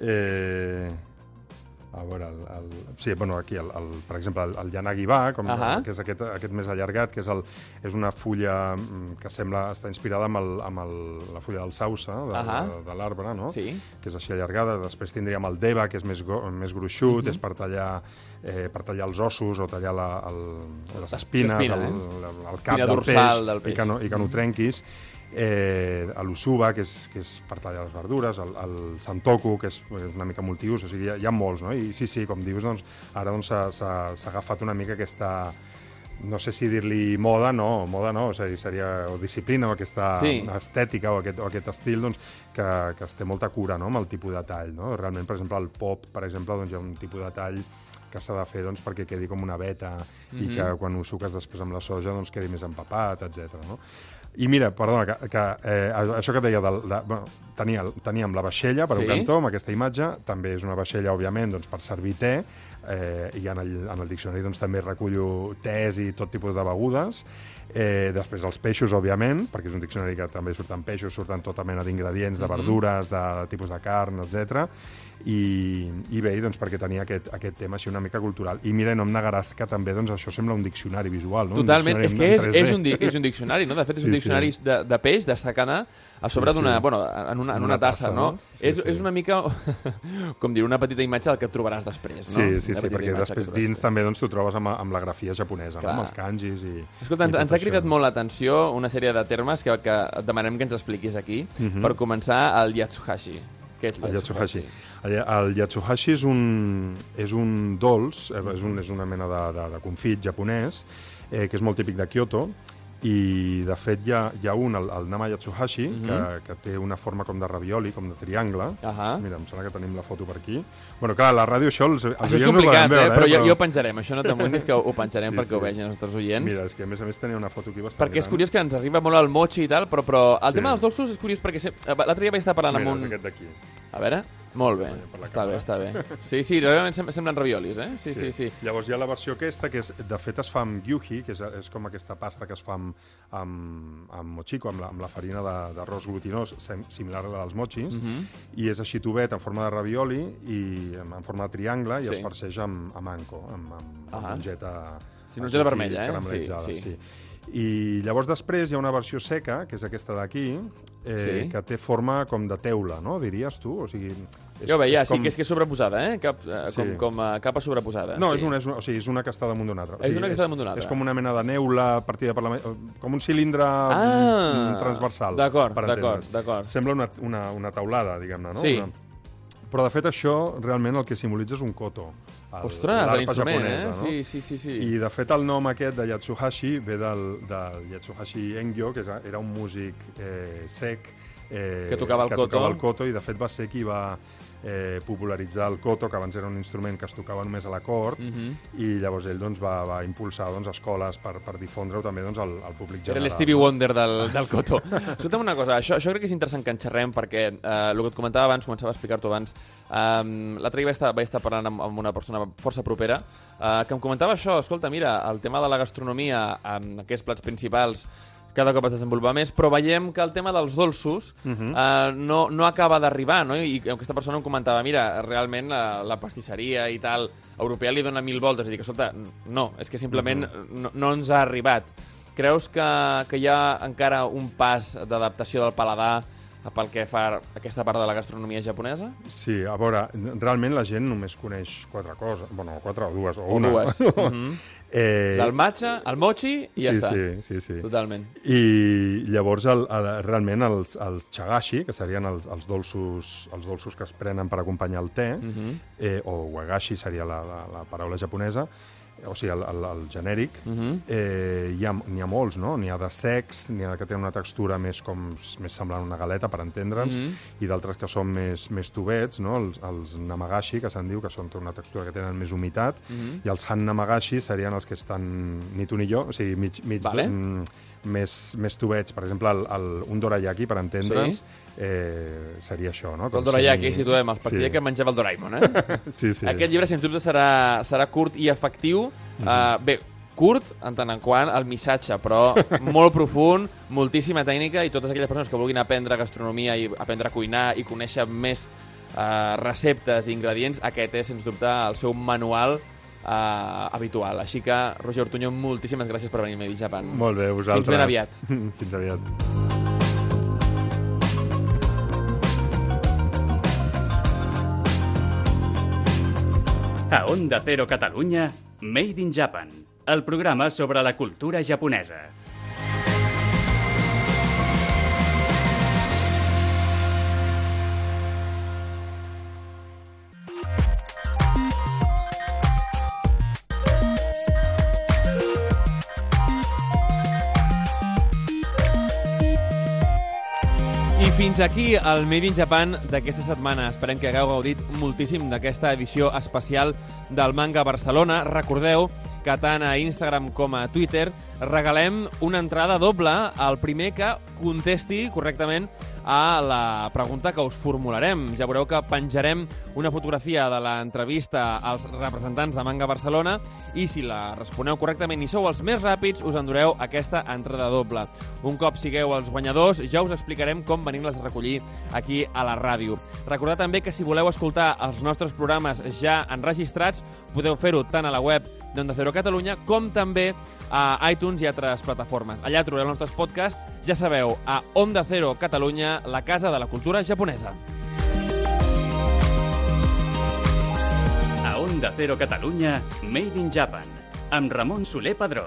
Eh, a veure, el, el, sí, bueno, aquí, el, el, per exemple, el, el Yanagi-ba, com, Ahà. que és aquest, aquest més allargat, que és, el, és una fulla mm, que sembla està inspirada amb, el, amb el, la fulla del sausa, de, Ahà. de, de l'arbre, no? Sí. que és així allargada. Després tindríem el deva, que és més, més gruixut, Mhm. és per tallar, eh, per tallar els ossos o tallar la, el, les espines, L'espina, el, eh? el, el cap Espina del peix, del peix. I, que no, i que no ho trenquis. Eh, l'usuba, que, és, que és per tallar les verdures, el, el santoku, que és, és una mica multiús, o sigui, hi ha, hi ha molts, no? I sí, sí, com dius, doncs, ara doncs, s'ha s'ha agafat una mica aquesta no sé si dir-li moda, no, moda no, o sigui, seria o disciplina o aquesta Sí. estètica o aquest, o aquest estil doncs, que, que es té molta cura no, amb el tipus de tall. No? Realment, per exemple, el pop, per exemple, doncs, hi ha un tipus de tall que s'ha de fer doncs, perquè quedi com una veta i Mhm. que quan ho suques després amb la soja doncs, quedi més empapat, etc. No? I mira, perdona, que, que eh, això que et deia, del, de, bueno, tenia, teníem la vaixella per Sí. un cantó, amb aquesta imatge, també és una vaixella, òbviament, doncs, per servir te, eh, i en el, en el diccionari doncs, també recullo tés i tot tipus de begudes. Eh, després els peixos, òbviament, perquè és un diccionari que també surten peixos, surten tota mena d'ingredients, de Mhm. verdures, de tipus de carn, etc. I, i bé, doncs, perquè tenia aquest, aquest tema així una mica cultural. I mira, no em negaràs que també doncs, això sembla un diccionari visual, no? Totalment, un és que és, és, 3D. un, és un diccionari, no? De fet, és Sí, un sí. diccionari de, de peix, de secana, a sobre Sí, sí. d'una... Bueno, en una, en una una tassa, tassa, no? no? Sí, és, sí. és una mica, *laughs* com dir, una petita imatge del que trobaràs després, no? Sí, sí, sí, perquè després dins també doncs, t'ho trobes amb, amb la grafia japonesa, Clar. no? amb els kanjis i... Escolta, i ens, ens ha això. cridat molt l'atenció una sèrie de termes que, que et demanem que ens expliquis aquí. Mhm. Per començar, el Yatsuhashi. Què és El yatsuhashi. El, el yatsuhashi és un, és un dolç, eh, és, un, és una mena de, de, de confit japonès, eh, que és molt típic de Kyoto, i de fet hi ha, hi ha un, el, el Nama Yatsuhashi, Mhm. que, que té una forma com de ravioli, com de triangle. Ahà. Mira, em sembla que tenim la foto per aquí. Bueno, clar, la ràdio això els, els Això és complicat, poden eh? veure, Però jo, jo ho penjarem. Això no t'amoïnis que ho, penjarem *laughs* Sí, perquè sí. ho vegin els nostres oients. Mira, és que a més a més tenia una foto aquí bastant perquè és gran. curiós que ens arriba molt el mochi i tal, però, però el Sí. tema dels dolços és curiós perquè... se- L'altre dia vaig estar parlant Mira, amb és un... aquest d'aquí. A veure, molt bé. Està bé, està bé. Sí, sí, realment sem semblen raviolis, eh? Sí, sí, sí. Llavors hi ha la versió aquesta, que és, de fet es fa amb gyuhi, que és, és com aquesta pasta que es fa amb, amb, amb mochiko, amb la, amb la farina de- d'arròs glutinós, sem, similar a la dels mochis, Mhm. i és així tubet en forma de ravioli i en, forma de triangle i Sí. es farceix amb, amb anco, amb, amb, amb Ahà. mongeta... Sí, mongeta així vermella, eh? Sí, sí, sí. I llavors després hi ha una versió seca, que és aquesta d'aquí, eh, Sí. que té forma com de teula, no? Diries tu? O sigui, és, Jo veia, és sí, que és que és sobreposada, eh? Cap, eh, Sí. com, com a capa sobreposada. No, sí. és, una, és, una, o sigui, és una que està damunt d'una altra. O És sigui, una que està damunt d'una altra. És com una mena de neula partida per la... com un cilindre Ah, transversal. d'acord, d'acord, d'acord. Sembla una, una, una taulada, diguem-ne, no? Sí. Una... Però, de fet, això realment el que simbolitza és un koto. el- Ostres, l'instrument, eh? no? Sí, sí, sí, sí. I, de fet, el nom aquest de Yatsuhashi ve del, del Yatsuhashi Engyo, que era un músic eh, sec eh, Que tocava el que koto. tocava el koto, i de fet va ser qui va eh, popularitzar el koto, que abans era un instrument que es tocava només a la cort, Mhm. i llavors ell doncs, va, va impulsar doncs, escoles per, per difondre-ho també doncs, al, al públic Era general. l'Stevie Wonder del, del Coto. *laughs* Escolta'm una cosa, això, això crec que és interessant que en xerrem perquè eh, el que et comentava abans, començava a explicar-t'ho abans, eh, l'altre dia vaig estar, vaig estar parlant amb, amb una persona força propera eh, que em comentava això, escolta, mira, el tema de la gastronomia, amb aquests plats principals, cada cop es desenvolupa més, però veiem que el tema dels dolços eh, no, no acaba d'arribar, no? I aquesta persona em comentava, mira, realment la, la pastisseria i tal europea li dona mil voltes. I dic, escolta, no, és que simplement no, no ens ha arribat. Creus que, que hi ha encara un pas d'adaptació del paladar pel que fa aquesta part de la gastronomia japonesa? Sí, a veure, realment la gent només coneix quatre coses, bueno, quatre o dues, o, O una. dues. Mhm. Eh, el matcha, el mochi i ja sí, està. Sí, sí, sí. Totalment. I llavors, el, el, realment, els, els chagashi, que serien els, els, dolços, els dolços que es prenen per acompanyar el te, Mhm. eh, o wagashi seria la, la, la paraula japonesa, o sigui, el, el, el genèric, Mhm. eh, hi ha- n'hi ha, molts, no? N'hi ha de secs, n'hi ha que tenen una textura més, com, més semblant a una galeta, per entendre'ns, Mhm. i d'altres que són més, més tubets, no? els, els namagashi, que se'n diu, que són una textura que tenen més humitat, Mhm. i els han namagashi serien els que estan ni tu ni jo, o sigui, mig, mig Vale. mm, més, més tubets. Per exemple, el, el, un dorayaki, per entendre'ns, Sí. Eh, seria això, no? El dorayaki, situem, els sí. sí. que menjava el Doraemon, eh? *laughs* Sí, sí. Aquest llibre, sens dubte, serà, serà curt i efectiu. Mhm. Uh, bé, curt en tant en quant el missatge, però *laughs* molt profund, moltíssima tècnica i totes aquelles persones que vulguin aprendre gastronomia i aprendre a cuinar i conèixer més uh, receptes i ingredients, aquest és, sens dubte, el seu manual uh, habitual. Així que, Roger Ortuño, moltíssimes gràcies per venir a Medi Japan. Molt bé, vosaltres. Fins ben aviat. *laughs* Fins aviat. A Onda Cero Catalunya, Made in Japan, el programa sobre la cultura japonesa. Fins aquí el Made in Japan d'aquesta setmana. Esperem que hagueu gaudit moltíssim d'aquesta edició especial del Manga Barcelona. Recordeu que tant a Instagram com a Twitter regalem una entrada doble al primer que contesti correctament a la pregunta que us formularem. Ja veureu que penjarem una fotografia de l'entrevista als representants de Manga Barcelona i si la responeu correctament i sou els més ràpids, us endureu aquesta entrada doble. Un cop sigueu els guanyadors, ja us explicarem com venim-les a recollir aquí a la ràdio. Recordeu també que si voleu escoltar els nostres programes ja enregistrats, podeu fer-ho tant a la web d'Onda Cero Catalunya com també a iTunes i altres plataformes. Allà trobareu els nostres podcasts, ja sabeu, a Onda Cero Catalunya, la casa de la cultura japonesa. A Onda Cero Catalunya, Made in Japan, amb Ramon Soler Padró.